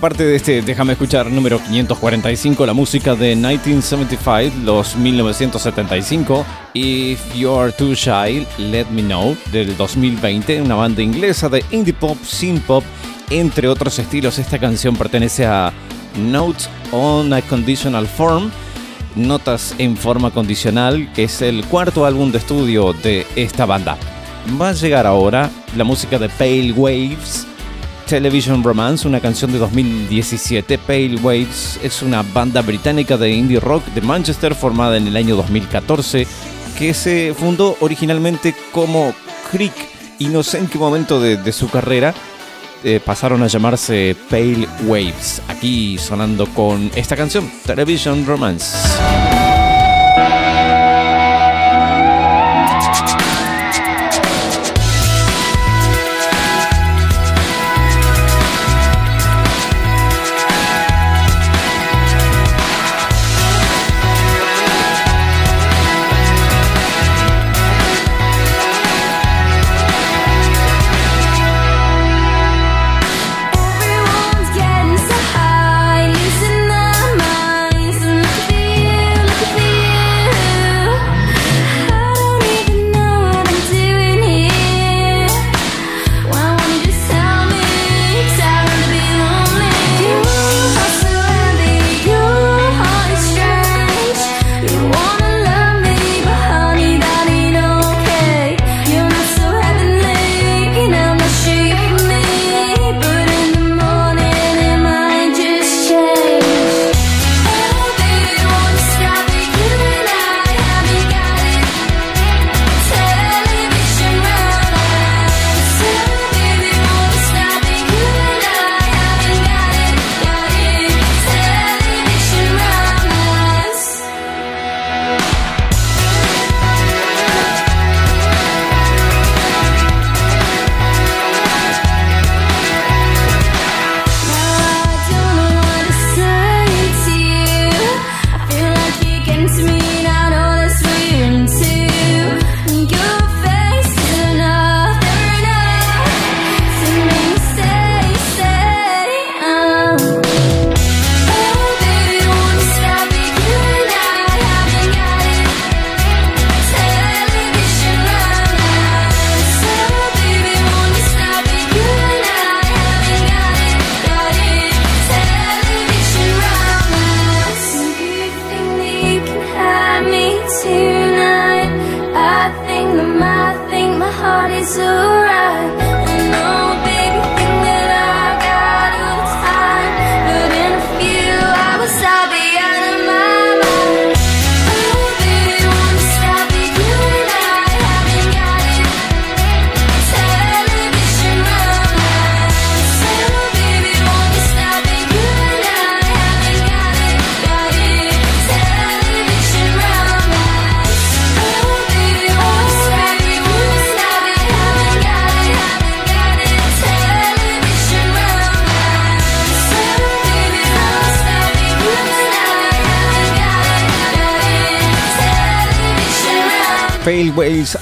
Parte de este Déjame escuchar número 545, la música de 1975, los 1975, If You're Too Shy, Let Me Know, del 2020, una banda inglesa de indie pop, synth pop, entre otros estilos. Esta canción pertenece a Notes on a Conditional Form, Notas en forma condicional, que es el cuarto álbum de estudio de esta banda. Va a llegar ahora la música de Pale Waves, Television Romance, una canción de 2017. Pale Waves es una banda británica de indie rock de Manchester formada en el año 2014 que se fundó originalmente como Creek y no sé en qué momento de, su carrera eh, pasaron a llamarse Pale Waves. Aquí sonando con esta canción, Television Romance.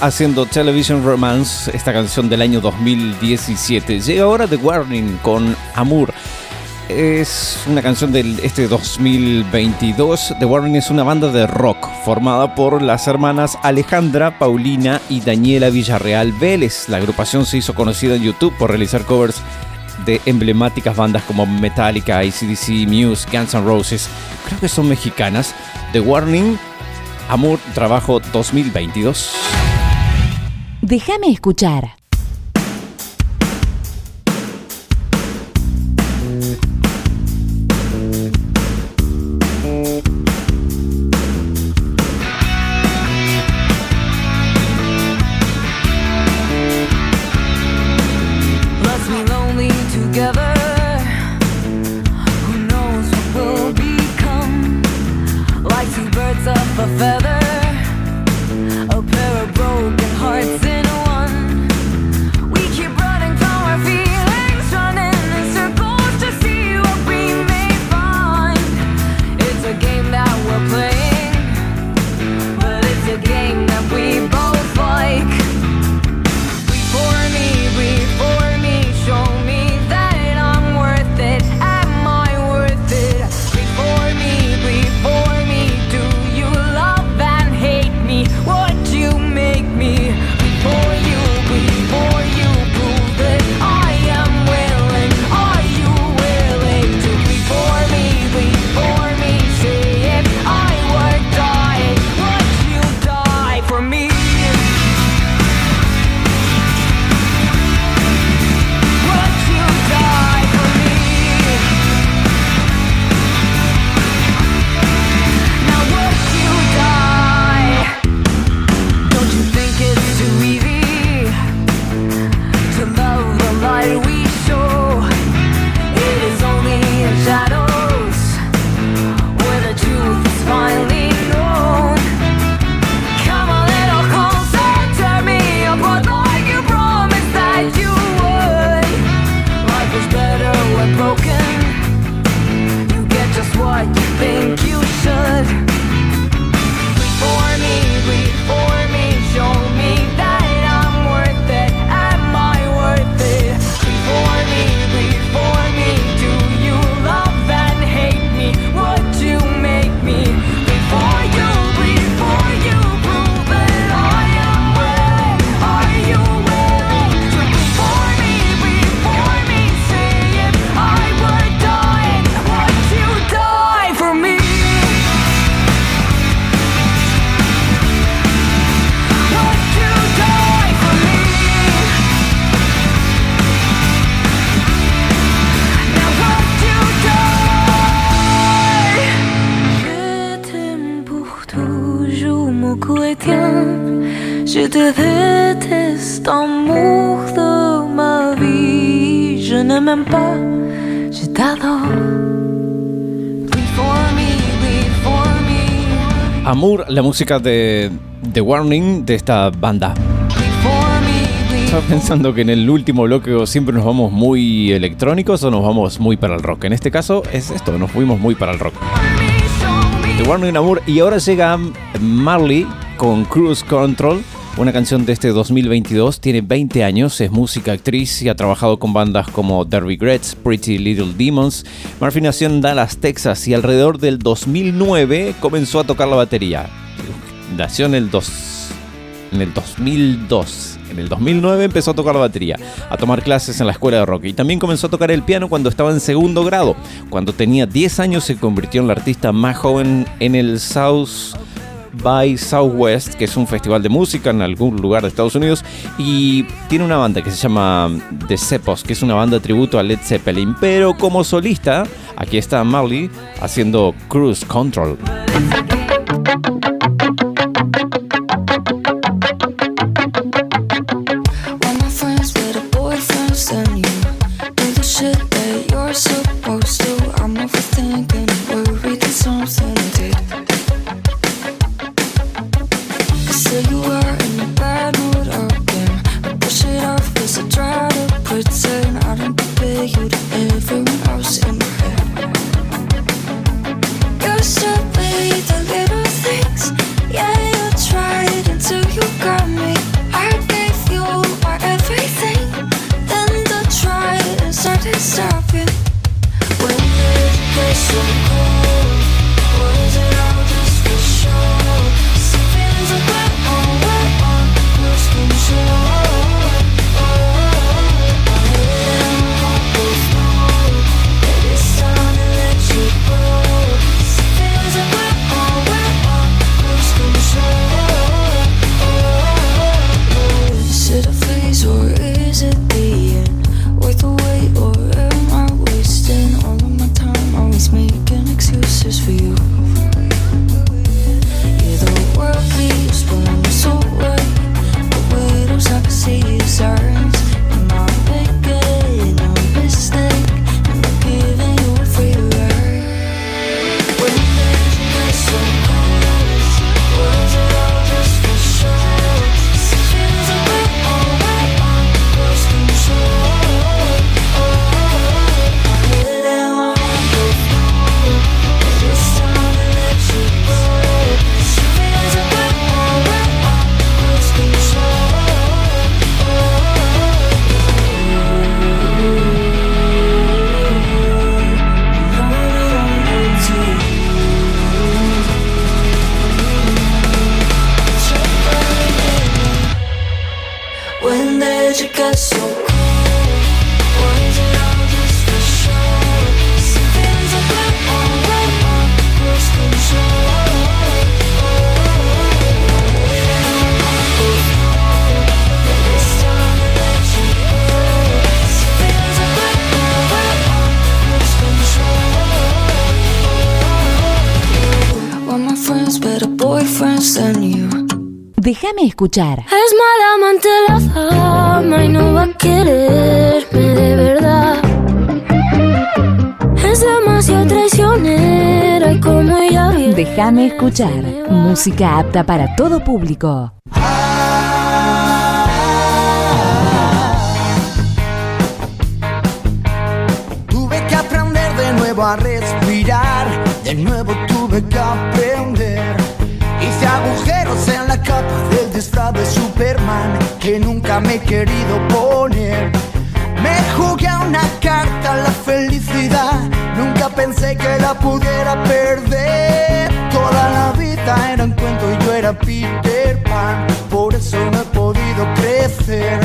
Haciendo Television Romance, esta canción del año 2017. Llega ahora The Warning con Amour. Es una canción del este 2022. The Warning es una banda de rock formada por las hermanas Alejandra, Paulina y Daniela Villarreal Vélez. La agrupación se hizo conocida en YouTube por realizar covers de emblemáticas bandas como Metallica, ACDC, Muse, Guns N' Roses. Creo que son mexicanas. The Warning Amor Trabajo 2022. Déjame escuchar. La música de The Warning de esta banda. Estaba pensando que en el último bloque siempre nos vamos muy electrónicos o nos vamos muy para el rock. En este caso es esto, nos fuimos muy para el rock. The Warning Amour y ahora llega Marley con Cruise Control, una canción de este 2022, tiene 20 años, es música, actriz y ha trabajado con bandas como The Regrets, Pretty Little Demons. Murphy nació en Dallas, Texas y alrededor del 2009 comenzó a tocar la batería. Nació en el, dos, en el 2002. En el 2009 empezó a tocar la batería, a tomar clases en la escuela de rock y también comenzó a tocar el piano cuando estaba en segundo grado. Cuando tenía 10 años se convirtió en la artista más joven en el South by Southwest, que es un festival de música en algún lugar de Estados Unidos, y tiene una banda que se llama The Cepos, que es una banda tributo a Led Zeppelin, pero como solista, aquí está Marley haciendo Cruise Control. Escuchar. Es mala amante la fama y no va a quererme de verdad. Es demasiado traicionera y como ella viene. Déjame escuchar. Música apta para todo público. Tuve que aprender de nuevo a respirar, de nuevo tuve que aprender. Hice agujeros en la capa del de Superman que nunca me he querido poner. Me jugué a una carta la felicidad, nunca pensé que la pudiera perder. Toda la vida era un cuento y yo era Peter Pan, por eso no he podido crecer.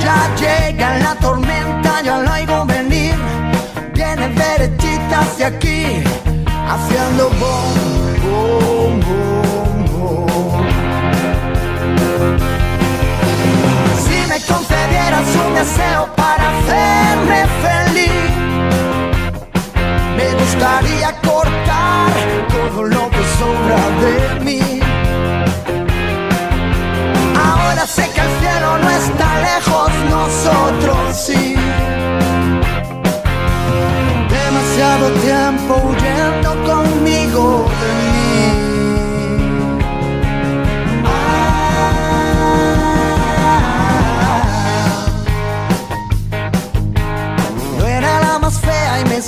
Ya llega la tormenta, ya la oigo venir. Viene derechita hacia aquí, haciendo bom, bom, bom, me concedieras un deseo para hacerme feliz. Me gustaría cortar todo lo que sobra de mí. Ahora sé que el cielo no está lejos, nosotros sí. Demasiado tiempo huyendo conmigo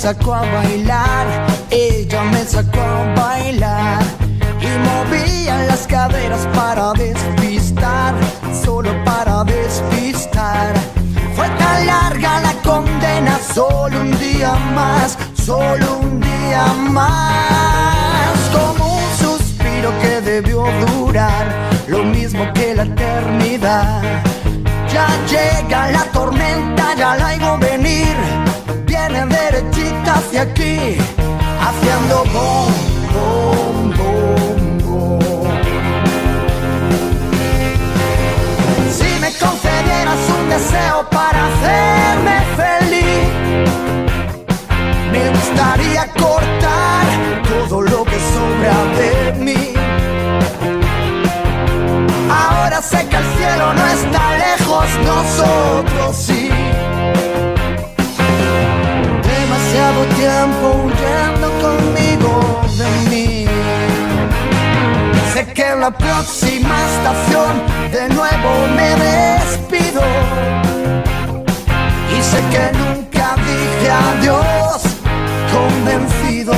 sacó a bailar, ella me sacó a bailar y movía las caderas para despistar, solo para despistar. Fue tan larga la condena, solo un día más, solo un día más, como un suspiro que debió durar lo mismo que la eternidad. Ya llega la tormenta, ya la hago venir. Viene derechita hacia aquí, haciendo bom, bom, bom, bom. Si me concedieras un deseo para hacerme feliz, me gustaría cortar todo lo que sobra de mí. Ahora sé que el cielo no está lejos, nosotros sí. Demasiado tiempo huyendo conmigo de mí. Sé que en la próxima estación de nuevo me despido. Y sé que nunca dije adiós convencido.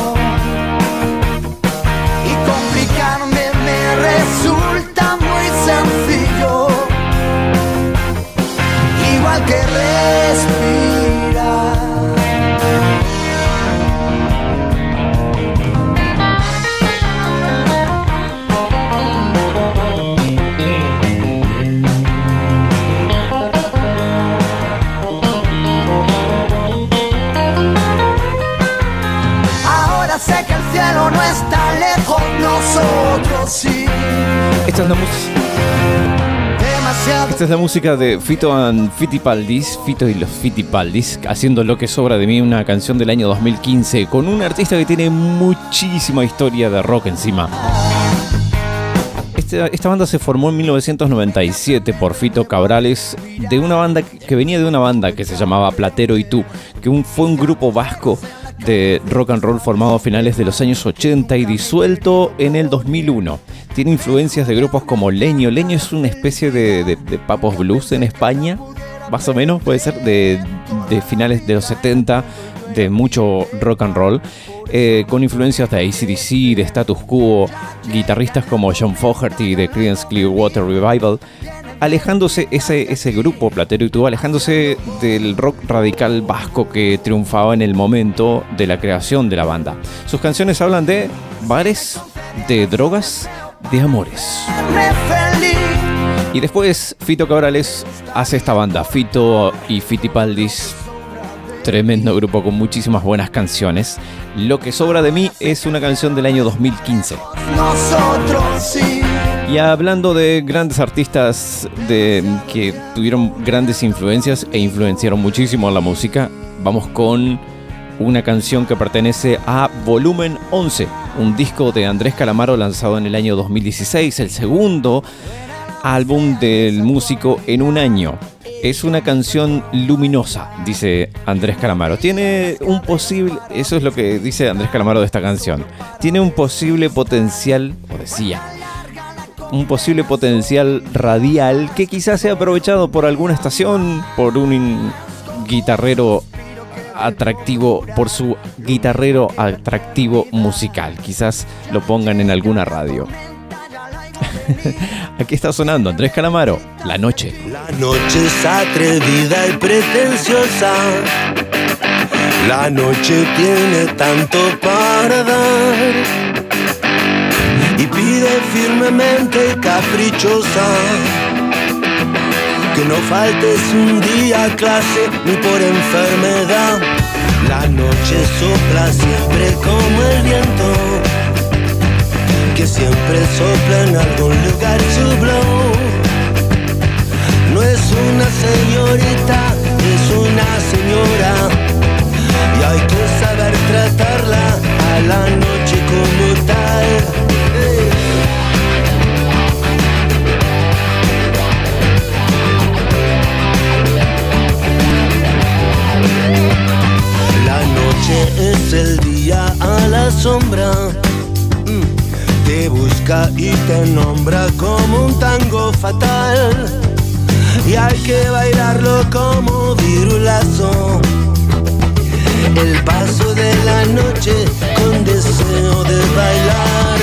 Y complicarme me resulta muy sencillo. Igual que respirar. No está lejos, nosotros sí. Esta es la música. Demasiado Esta es la música de Fito and Fittipaldis, Fito y los Fittipaldis, haciendo lo que sobra de mí, una canción del año 2015, con un artista que tiene muchísima historia de rock encima. Esta, esta banda se formó en 1997 por Fito Cabrales, de una banda que que venía de una banda que se llamaba Platero y Tú, que un- fue un grupo vasco de rock and roll formado a finales de los años 80 y disuelto en el 2001. Tiene influencias de grupos como Leño. Leño es una especie de, de- papos blues en España, más o menos, puede ser, de, de finales de los 70, de mucho rock and roll. eh, con influencias de ACDC, de Status Quo, guitarristas como John Fogerty de Creedence Clearwater Revival, alejándose ese, ese grupo Platero y tú, alejándose del rock radical vasco que triunfaba en el momento de la creación de la banda. Sus canciones hablan de bares, de drogas, de amores. Y después Fito Cabrales hace esta banda, Fito y Fitipaldis. Tremendo grupo con muchísimas buenas canciones. Lo que sobra de mí es una canción del año 2015. Nosotros sí. Y hablando de grandes artistas de, que tuvieron grandes influencias e influenciaron muchísimo la música, vamos con una canción que pertenece a Volumen 11, un disco de Andrés Calamaro lanzado en el año 2016, el segundo álbum del músico en un año. Es una canción luminosa, dice Andrés Calamaro. Tiene un posible, eso es lo que dice Andrés Calamaro de esta canción. Tiene un posible potencial, o decía, un posible potencial radial que quizás sea aprovechado por alguna estación, por un guitarrero atractivo, por su guitarrero atractivo musical. Quizás lo pongan en alguna radio. <laughs> Aquí está sonando Andrés Calamaro, La Noche. La noche es atrevida y pretenciosa. La noche tiene tanto para dar. Pide firmemente y caprichosa. Que no faltes un día clase ni por enfermedad. La noche sopla siempre como el viento. Que siempre sopla en algún lugar su blow. No es una señorita, es una señora. Y hay que saber tratarla a la noche como tal. Es el día a la sombra. Mm. Te busca y te nombra como un tango fatal. Y hay que bailarlo como virulazo. el paso de la noche con deseo de bailar.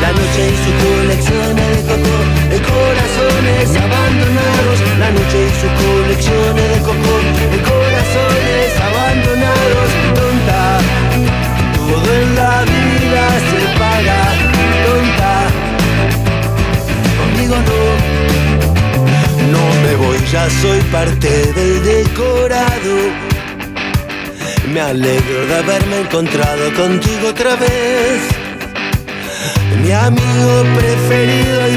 La noche y su colección de coco, de corazones abandonados. La noche y su colección de coco, de corazones abandonados. Todo en la vida se paga. Tonta, conmigo no. No me voy, ya soy parte del decorado. Me alegro de haberme encontrado contigo otra vez. Mi amigo preferido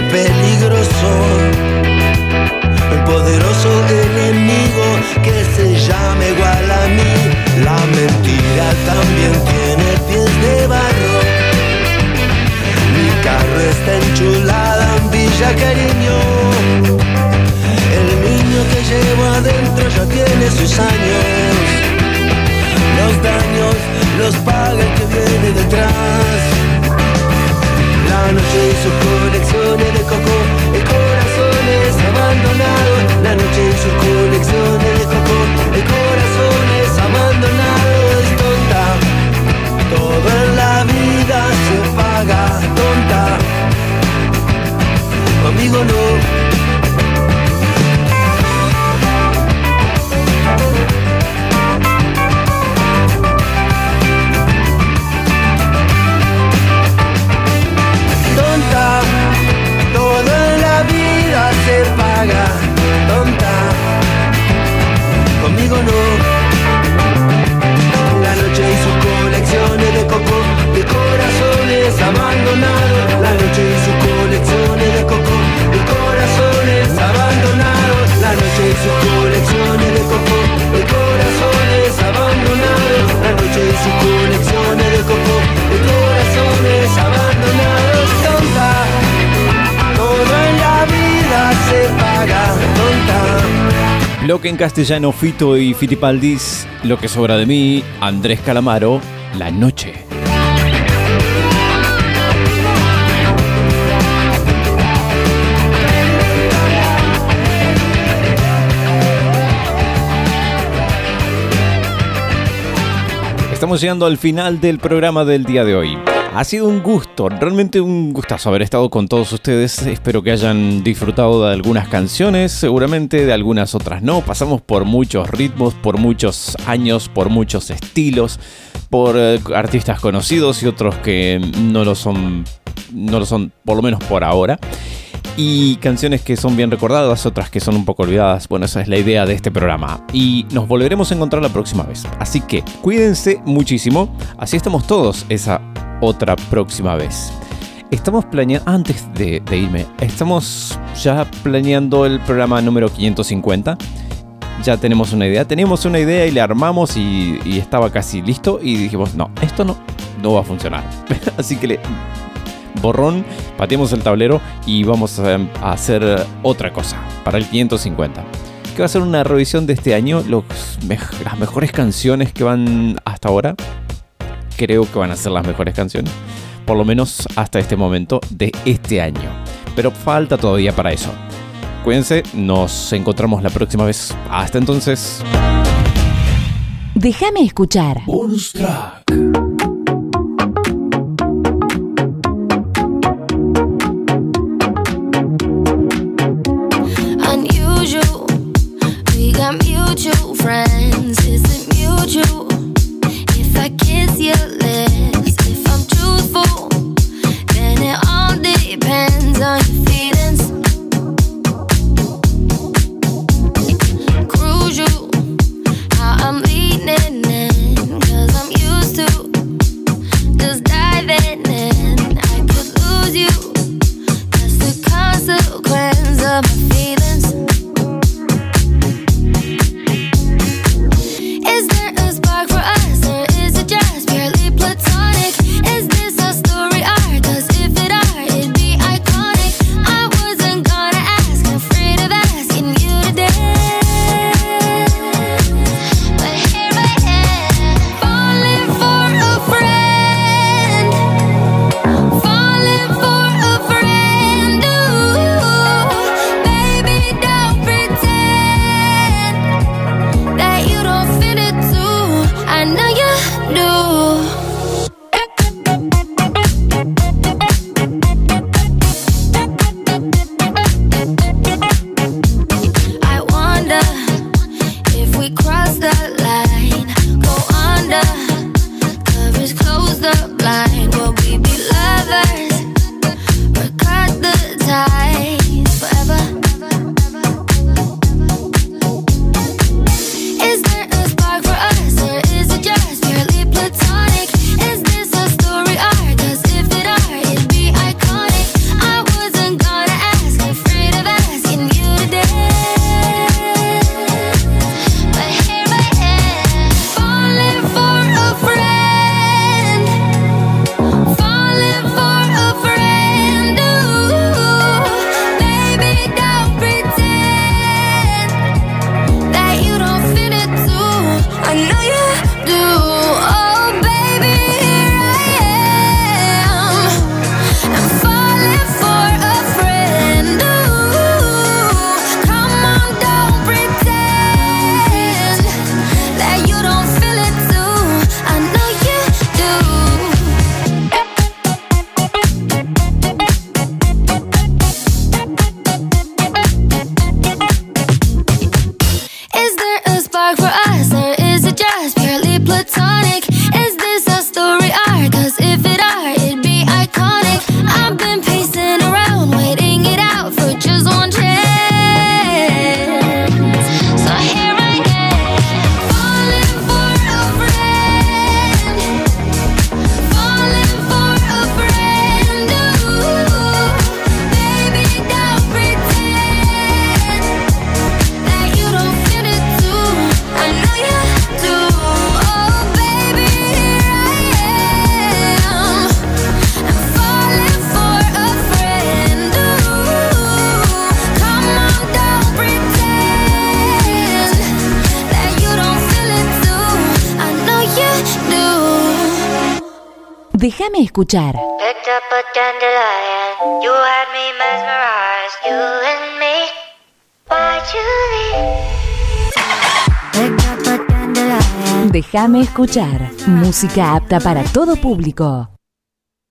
Castellano Fito y Fitipaldis, Lo que sobra de mí, Andrés Calamaro, La Noche. Estamos llegando al final del programa del día de hoy. Ha sido un gusto, realmente un gustazo haber estado con todos ustedes. Espero que hayan disfrutado de algunas canciones, seguramente de algunas otras no. Pasamos por muchos ritmos, por muchos años, por muchos estilos, por eh, artistas conocidos y otros que no lo son, no lo son por lo menos por ahora. Y canciones que son bien recordadas, otras que son un poco olvidadas. Bueno, esa es la idea de este programa. Y nos volveremos a encontrar la próxima vez. Así que cuídense muchísimo. Así estamos todos esa otra próxima vez. Estamos planeando, antes de, irme, estamos ya planeando el programa número 550. Ya tenemos una idea. Teníamos una idea y le armamos y, y estaba casi listo. Y dijimos, no, esto no, no va a funcionar. <laughs> Así que le, borrón, pateamos el tablero y vamos a, a hacer otra cosa para el 550. Que va a ser una revisión de este año, los las mejores canciones que van hasta ahora. Creo que van a ser las mejores canciones, por lo menos hasta este momento de este año. Pero falta todavía para eso. Cuídense, nos encontramos la próxima vez. Hasta entonces. Déjame escuchar. Bonus track. Friends. Is it mutual? If I kiss your lips, if I'm truthful, then it all depends on your dandelion. Déjame escuchar. Música apta para todo público.